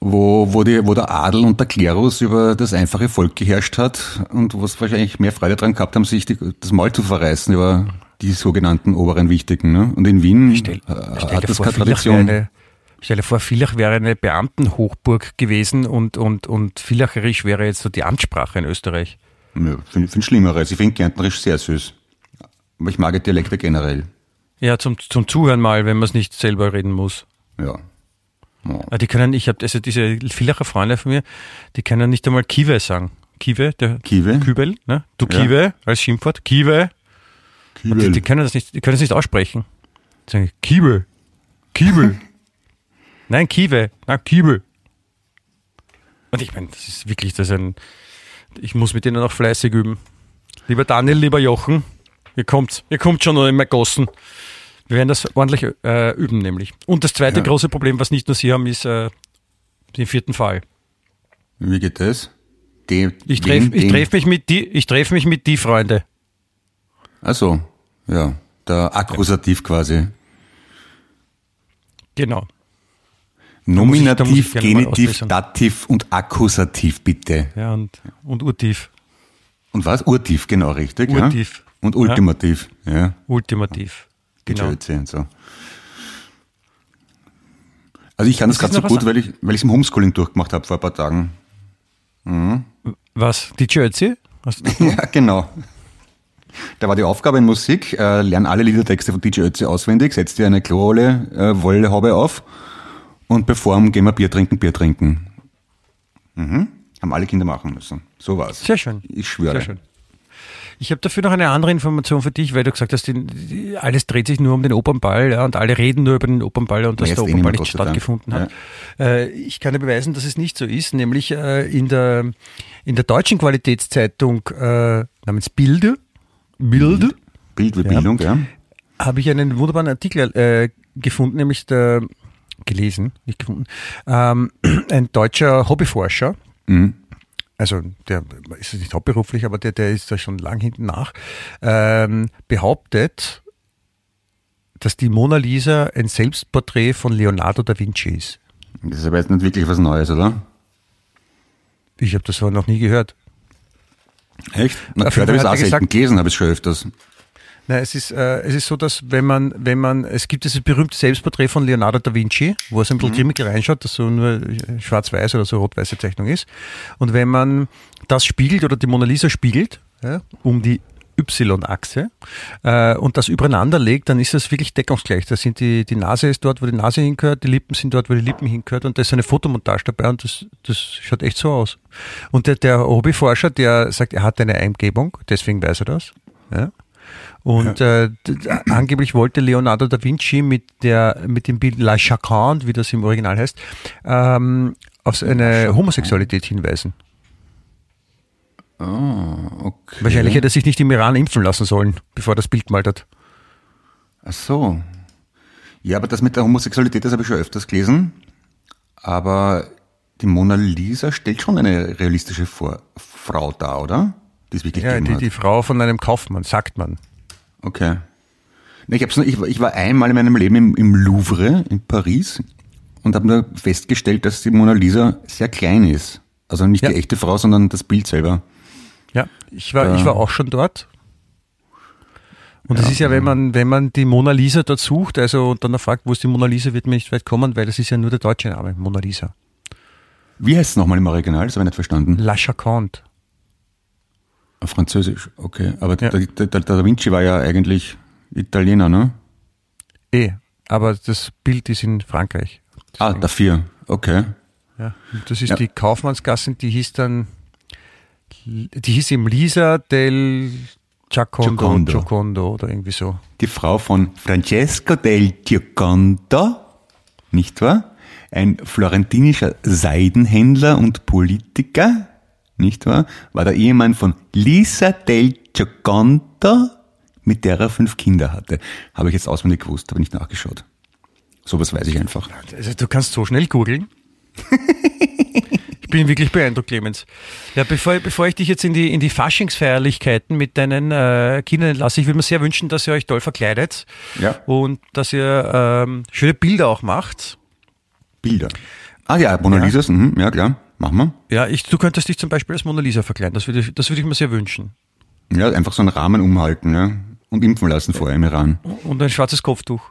wo, wo, die, wo der Adel und der Klerus über das einfache Volk geherrscht hat und wo es wahrscheinlich mehr Freude dran gehabt haben, sich die, das Maul zu verreißen über die sogenannten oberen Wichtigen. Ne? Und in Wien Stell, äh, stell hat das vor, keine wäre Tradition. eine, stell dir vor, Villach wäre eine Beamtenhochburg gewesen und, und, und Villacherisch wäre jetzt so die Amtssprache in Österreich. Ja, finde find Schlimmeres. Ich finde Kärntnerisch sehr süß. Aber ich mag Dialekte generell. Ja, zum, zum Zuhören mal, wenn man es nicht selber reden muss. Ja. Ja. Ah, Die können, ich habe also diese Villacher Freunde von mir, die können nicht einmal Kiwe sagen. Kiwe, der Kiwe? Kübel, ne? Du Ja. Kiwe als Schimpfwort, Kiwe. Die, die können das nicht, die können es nicht aussprechen. Die sagen Kiwe, Kiwe. Nein, Kiwe, na Kiwe. Und ich meine, das ist wirklich, das ist ein, ich muss mit denen auch fleißig üben. Lieber Daniel, lieber Jochen, ihr kommt, ihr kommt schon noch in mein Gossen. Wir werden das ordentlich äh, üben, nämlich. Und das zweite Ja. große Problem, was nicht nur Sie haben, ist äh, den vierten Fall. Wie geht das? Die, Ich treffe treff mich mit die, ich treffe mich mit die Freunde. Ach so, ja. Der Akkusativ quasi. Genau. Da Nominativ, ich mal Genitiv. Dativ und Akkusativ bitte. Ja, und, und Urtief. Und was? Urtiv, genau, richtig. Urtiv. Ja? Und Ultimativ, ja. Ultimativ. Genau. Und so. Also ich kann das Das gerade so gut, weil ich weil ich es im Homeschooling durchgemacht habe vor ein paar Tagen. Was? Die Jersey? Ja, genau. Da war die Aufgabe in Musik, äh, lern alle Liedertexte von DJ Ötzi auswendig, setz dir eine Klorolle, äh, Wollhaube auf und perform, gehen wir Bier trinken, Bier trinken. Mhm. Haben alle Kinder machen müssen. So war's. Sehr schön. Ich schwöre. Sehr schön. Ich habe dafür noch eine andere Information für dich, weil du gesagt hast, die, die, alles dreht sich nur um den Opernball ja, und alle reden nur über den Opernball und dass der Opernball nicht Dank. stattgefunden hat. Äh, ich kann dir beweisen, dass es nicht so ist, nämlich äh, in, der, in der deutschen Qualitätszeitung äh, namens Bilde, Bilde Bild wie Ja. Bildung, ja. habe ich einen wunderbaren Artikel äh, gefunden, nämlich der, gelesen, nicht gefunden, ähm, ein deutscher Hobbyforscher, Mhm. also der ist nicht hauptberuflich, aber der, der ist da schon lang hinten nach, ähm, behauptet, dass die Mona Lisa ein Selbstporträt von Leonardo da Vinci ist. Das ist aber jetzt nicht wirklich was Neues, oder? Ich habe das aber noch nie gehört. Echt? Na, gehört habe ich Fall auch gesagt- gelesen, habe ich schon öfters. Na, es ist, äh, es ist so, dass wenn man, wenn man, es gibt dieses berühmte Selbstporträt von Leonardo da Vinci, wo es ein bisschen grimmig reinschaut, dass so nur schwarz-weiß oder so rot-weiße Zeichnung ist. Und wenn man das spiegelt oder die Mona Lisa spiegelt, ja, um die Y-Achse äh, und das übereinander legt, dann ist das wirklich deckungsgleich. Da sind die, die Nase ist dort, wo die Nase hingehört, die Lippen sind dort, wo die Lippen hingehört und da ist eine Fotomontage dabei und das, das schaut echt so aus. Und der, der Hobbyforscher, der sagt, er hat eine Eingebung, deswegen weiß er das. Ja. Und äh, angeblich wollte Leonardo da Vinci mit der mit dem Bild La Chacande, wie das im Original heißt, ähm, auf seine Homosexualität hinweisen. Okay. Wahrscheinlich hätte er sich nicht im Iran impfen lassen sollen, bevor er das Bild gemalt hat. Ach so. Ja, aber das mit der Homosexualität, das habe ich schon öfters gelesen. Aber die Mona Lisa stellt schon eine realistische Vor Frau dar, oder? Die es wirklich Ja, gegeben die, hat. die Frau von einem Kaufmann, sagt man. Okay. Ich, hab's ich, war- ich war einmal in meinem Leben im, im Louvre in Paris und habe nur festgestellt, dass die Mona Lisa sehr klein ist. Also nicht Ja. die echte Frau, sondern das Bild selber. Ja, ich war, ich war auch schon dort. Und es ist ja, wenn man, wenn man die Mona Lisa dort sucht, also und dann fragt, wo ist die Mona Lisa, wird man nicht weit kommen, weil das ist ja nur der deutsche Name, Mona Lisa. Wie heißt es nochmal im Original? Das habe ich nicht verstanden. La Chacande. Auf Französisch, okay. Aber Ja. der, der, der Da Vinci war ja eigentlich Italiener, ne? Eh, aber das Bild ist in Frankreich. Ah, dafür, okay. Ja, das ist Ja. die Kaufmannsgasse, die hieß dann, die hieß im Lisa del Giacondo, Giocondo. Giocondo oder irgendwie so. Die Frau von Francesco del Giocondo, nicht wahr? Ein florentinischer Seidenhändler und Politiker, nicht wahr? War der Ehemann von Lisa del Giocondo, mit der er fünf Kinder hatte. Habe ich jetzt auswendig gewusst, habe nicht nachgeschaut. Sowas weiß ich einfach. Also du kannst so schnell googeln. ich bin wirklich beeindruckt, Clemens. Ja, bevor, bevor ich dich jetzt in die, in die Faschingsfeierlichkeiten mit deinen äh, Kindern entlasse, ich würde mir sehr wünschen, dass ihr euch toll verkleidet Ja. und dass ihr ähm, schöne Bilder auch macht. Bilder. Ah ja, Mona Ja. Lisas, mhm, ja klar, machen wir. Ja, ich, du könntest dich zum Beispiel als Mona Lisa verkleiden. Das würde, ich- das würde ich mir sehr wünschen. Ja, einfach so einen Rahmen umhalten, ja. Und impfen lassen vorher im Iran. Und ein schwarzes Kopftuch.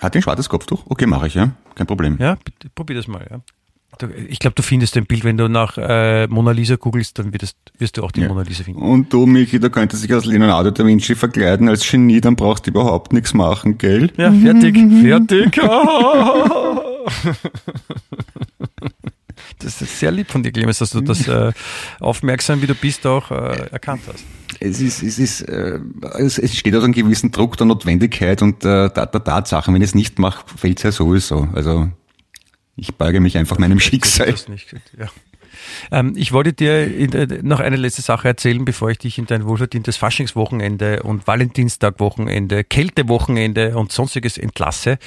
Hat ein schwarzes Kopftuch? Okay, mache ich, ja. Kein Problem. Ja, bitte, probier das mal. Ja. Ich glaube, du findest ein Bild, wenn du nach äh, Mona Lisa googelst, dann wirst, wirst du auch die Ja. Mona Lisa finden. Und du, Michi, du könntest dich als Leonardo da Vinci verkleiden als Genie, dann brauchst du überhaupt nichts machen, gell? Ja, fertig, fertig. Das ist sehr lieb von dir, Clemens, dass du das äh, aufmerksam, wie du bist, auch äh, erkannt hast. Es ist, es ist, äh, es, es steht aus einem gewissen Druck der Notwendigkeit und äh, der, der Tatsachen. Wenn ich es nicht mache, fällt es ja sowieso. Also, ich beuge mich einfach meinem Schicksal. Das nicht, ja. Ähm, ich wollte dir in, äh, noch eine letzte Sache erzählen, bevor ich dich in dein wohlverdientes Faschingswochenende und Valentinstagwochenende, Kältewochenende und sonstiges entlasse.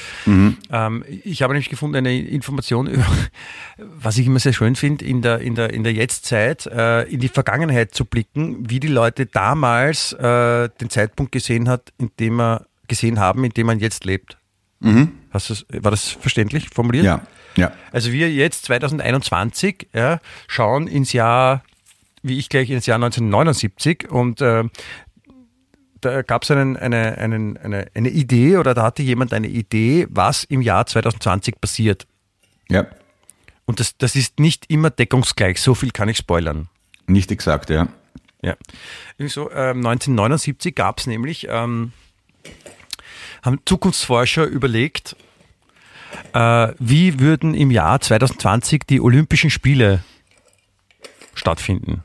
Ähm, ich habe nämlich gefunden eine Information, über, was ich immer sehr schön finde, in der, in der, in der Jetztzeit äh, in die Vergangenheit zu blicken, wie die Leute damals äh, den Zeitpunkt gesehen hat, in dem er gesehen haben, in dem man jetzt lebt. Hast du's, war das verständlich formuliert? Ja, ja. Also wir jetzt 2021 ja, schauen ins Jahr, wie ich gleich ins Jahr 1979 und äh, da gab es einen, eine, einen, eine, eine Idee oder da hatte jemand eine Idee, was im Jahr 2020 passiert. Ja. Und das, das ist nicht immer deckungsgleich, so viel kann ich spoilern. Nicht exakt, ja. Ja. So, ähm, 1979 gab es nämlich, ähm, haben Zukunftsforscher überlegt, äh, wie würden im Jahr 2020 die Olympischen Spiele stattfinden?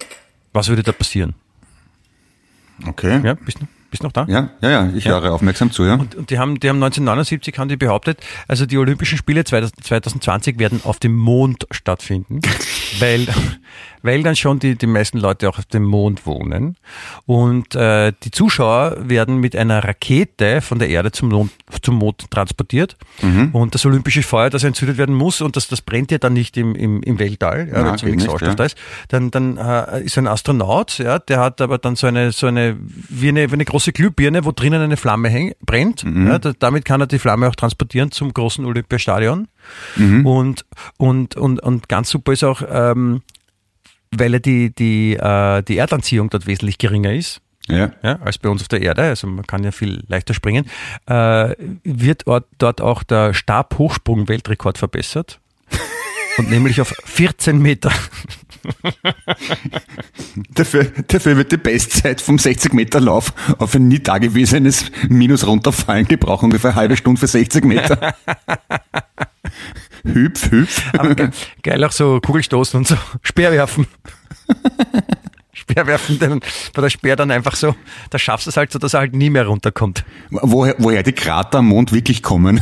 Was würde da passieren? Okay. Ja, bist du bist noch da? Ja, ja, ja, ich höre aufmerksam zu, ja. Und, und die haben, die haben 1979 haben die behauptet, also die Olympischen Spiele 2020 werden auf dem Mond stattfinden, weil, weil dann schon die, die meisten Leute auch auf dem Mond wohnen. Und äh, die Zuschauer werden mit einer Rakete von der Erde zum Mond, zum Mond transportiert. Und das olympische Feuer, das entzündet werden muss, und das, das brennt ja dann nicht im, im, im Weltall, ja, weil zu wenig Sauerstoff da ist. Dann, dann äh, ist ein Astronaut, ja, der hat aber dann so eine, so eine, wie eine, wie eine große Glühbirne, wo drinnen eine Flamme häng, brennt. Ja, da, damit kann er die Flamme auch transportieren zum großen Olympiastadion. Und, und, und, und ganz super ist auch, ähm, weil er die, die, äh, die Erdanziehung dort wesentlich geringer ist. Ja. Ja, als bei uns auf der Erde, also man kann ja viel leichter springen, äh, wird dort auch der Stabhochsprung-Weltrekord verbessert. Und nämlich auf 14 Meter. Dafür, dafür wird die Bestzeit vom 60-Meter-Lauf auf ein nie dagewesenes Minus runterfallen. Die brauchen ungefähr eine halbe Stunde für 60 Meter. hüpf, hüpf. Aber ge geil auch so Kugelstoßen und so Speerwerfen. Speerwerfen, denn bei der Speer dann einfach so, da schaffst du es halt so, dass er halt nie mehr runterkommt. Woher, woher die Krater am Mond wirklich kommen.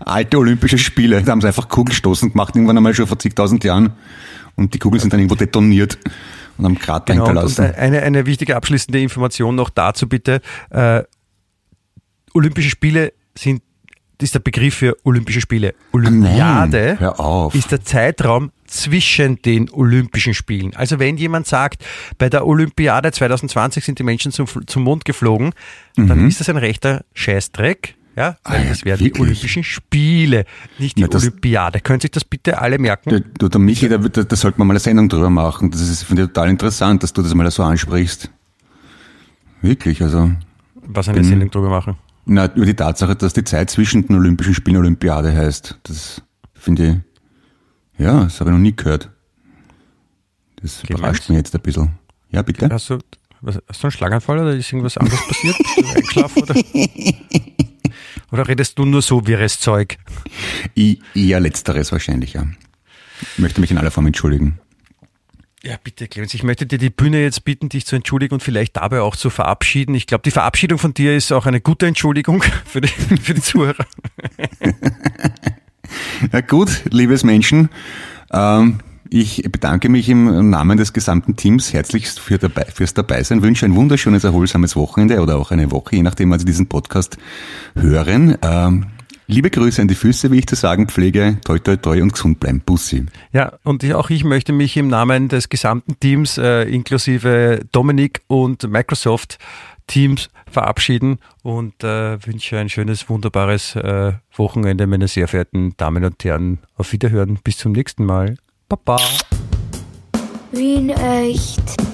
Alte Olympische Spiele, da haben sie einfach Kugelstoßen gemacht, irgendwann einmal schon vor zigtausend Jahren. Und die Kugeln sind dann irgendwo detoniert und am Krater Genau, hinterlassen. und eine, eine wichtige abschließende Information noch dazu bitte. Äh, Olympische Spiele sind ist der Begriff für Olympische Spiele. Olympiade nein, hör auf. ist der Zeitraum zwischen den Olympischen Spielen. Also wenn jemand sagt, bei der Olympiade 2020 sind die Menschen zum, zum Mond geflogen, dann ist das ein rechter Scheißdreck. Ja. Ah ja, das wären die wirklich? Olympischen Spiele, nicht die Ja, das- Olympiade. Können sich das bitte alle merken? Der, du, der Michi, da, da, da sollte man mal eine Sendung drüber machen. Das ist, finde ich, total interessant, dass du das mal so ansprichst. Wirklich, also. Was eine Sendung drüber machen. Na, über die Tatsache, dass die Zeit zwischen den Olympischen Spielen Olympiade heißt. Das finde ich, ja, das habe ich noch nie gehört. Das Geht überrascht mich jetzt ein bisschen. Ja, bitte? Hast du, was, hast du einen Schlaganfall oder ist irgendwas anderes passiert? Bist du eingeschlafen oder? Oder redest du nur so wirres Zeug? Eher letzteres wahrscheinlich, ja. Ich möchte mich in aller Form entschuldigen. Ja, bitte, Clemens. Ich möchte dir die Bühne jetzt bitten, dich zu entschuldigen und vielleicht dabei auch zu verabschieden. Ich glaube, die Verabschiedung von dir ist auch eine gute Entschuldigung für die, für die Zuhörer. Ja gut, liebes Menschen, ähm, ich bedanke mich im Namen des gesamten Teams herzlichst für dabei, fürs Dabeisein, wünsche ein wunderschönes, erholsames Wochenende oder auch eine Woche, je nachdem, wann Sie diesen Podcast hören. Ähm, liebe Grüße an die Füße, wie ich zu sagen pflege. Toi, toi, toi und gesund bleiben. Bussi. Ja, und auch ich möchte mich im Namen des gesamten Teams, äh, inklusive Dominik und Microsoft Teams verabschieden und äh, wünsche ein schönes, wunderbares äh, Wochenende, meine sehr verehrten Damen und Herren. Auf Wiederhören. Bis zum nächsten Mal. Baba. Wien echt.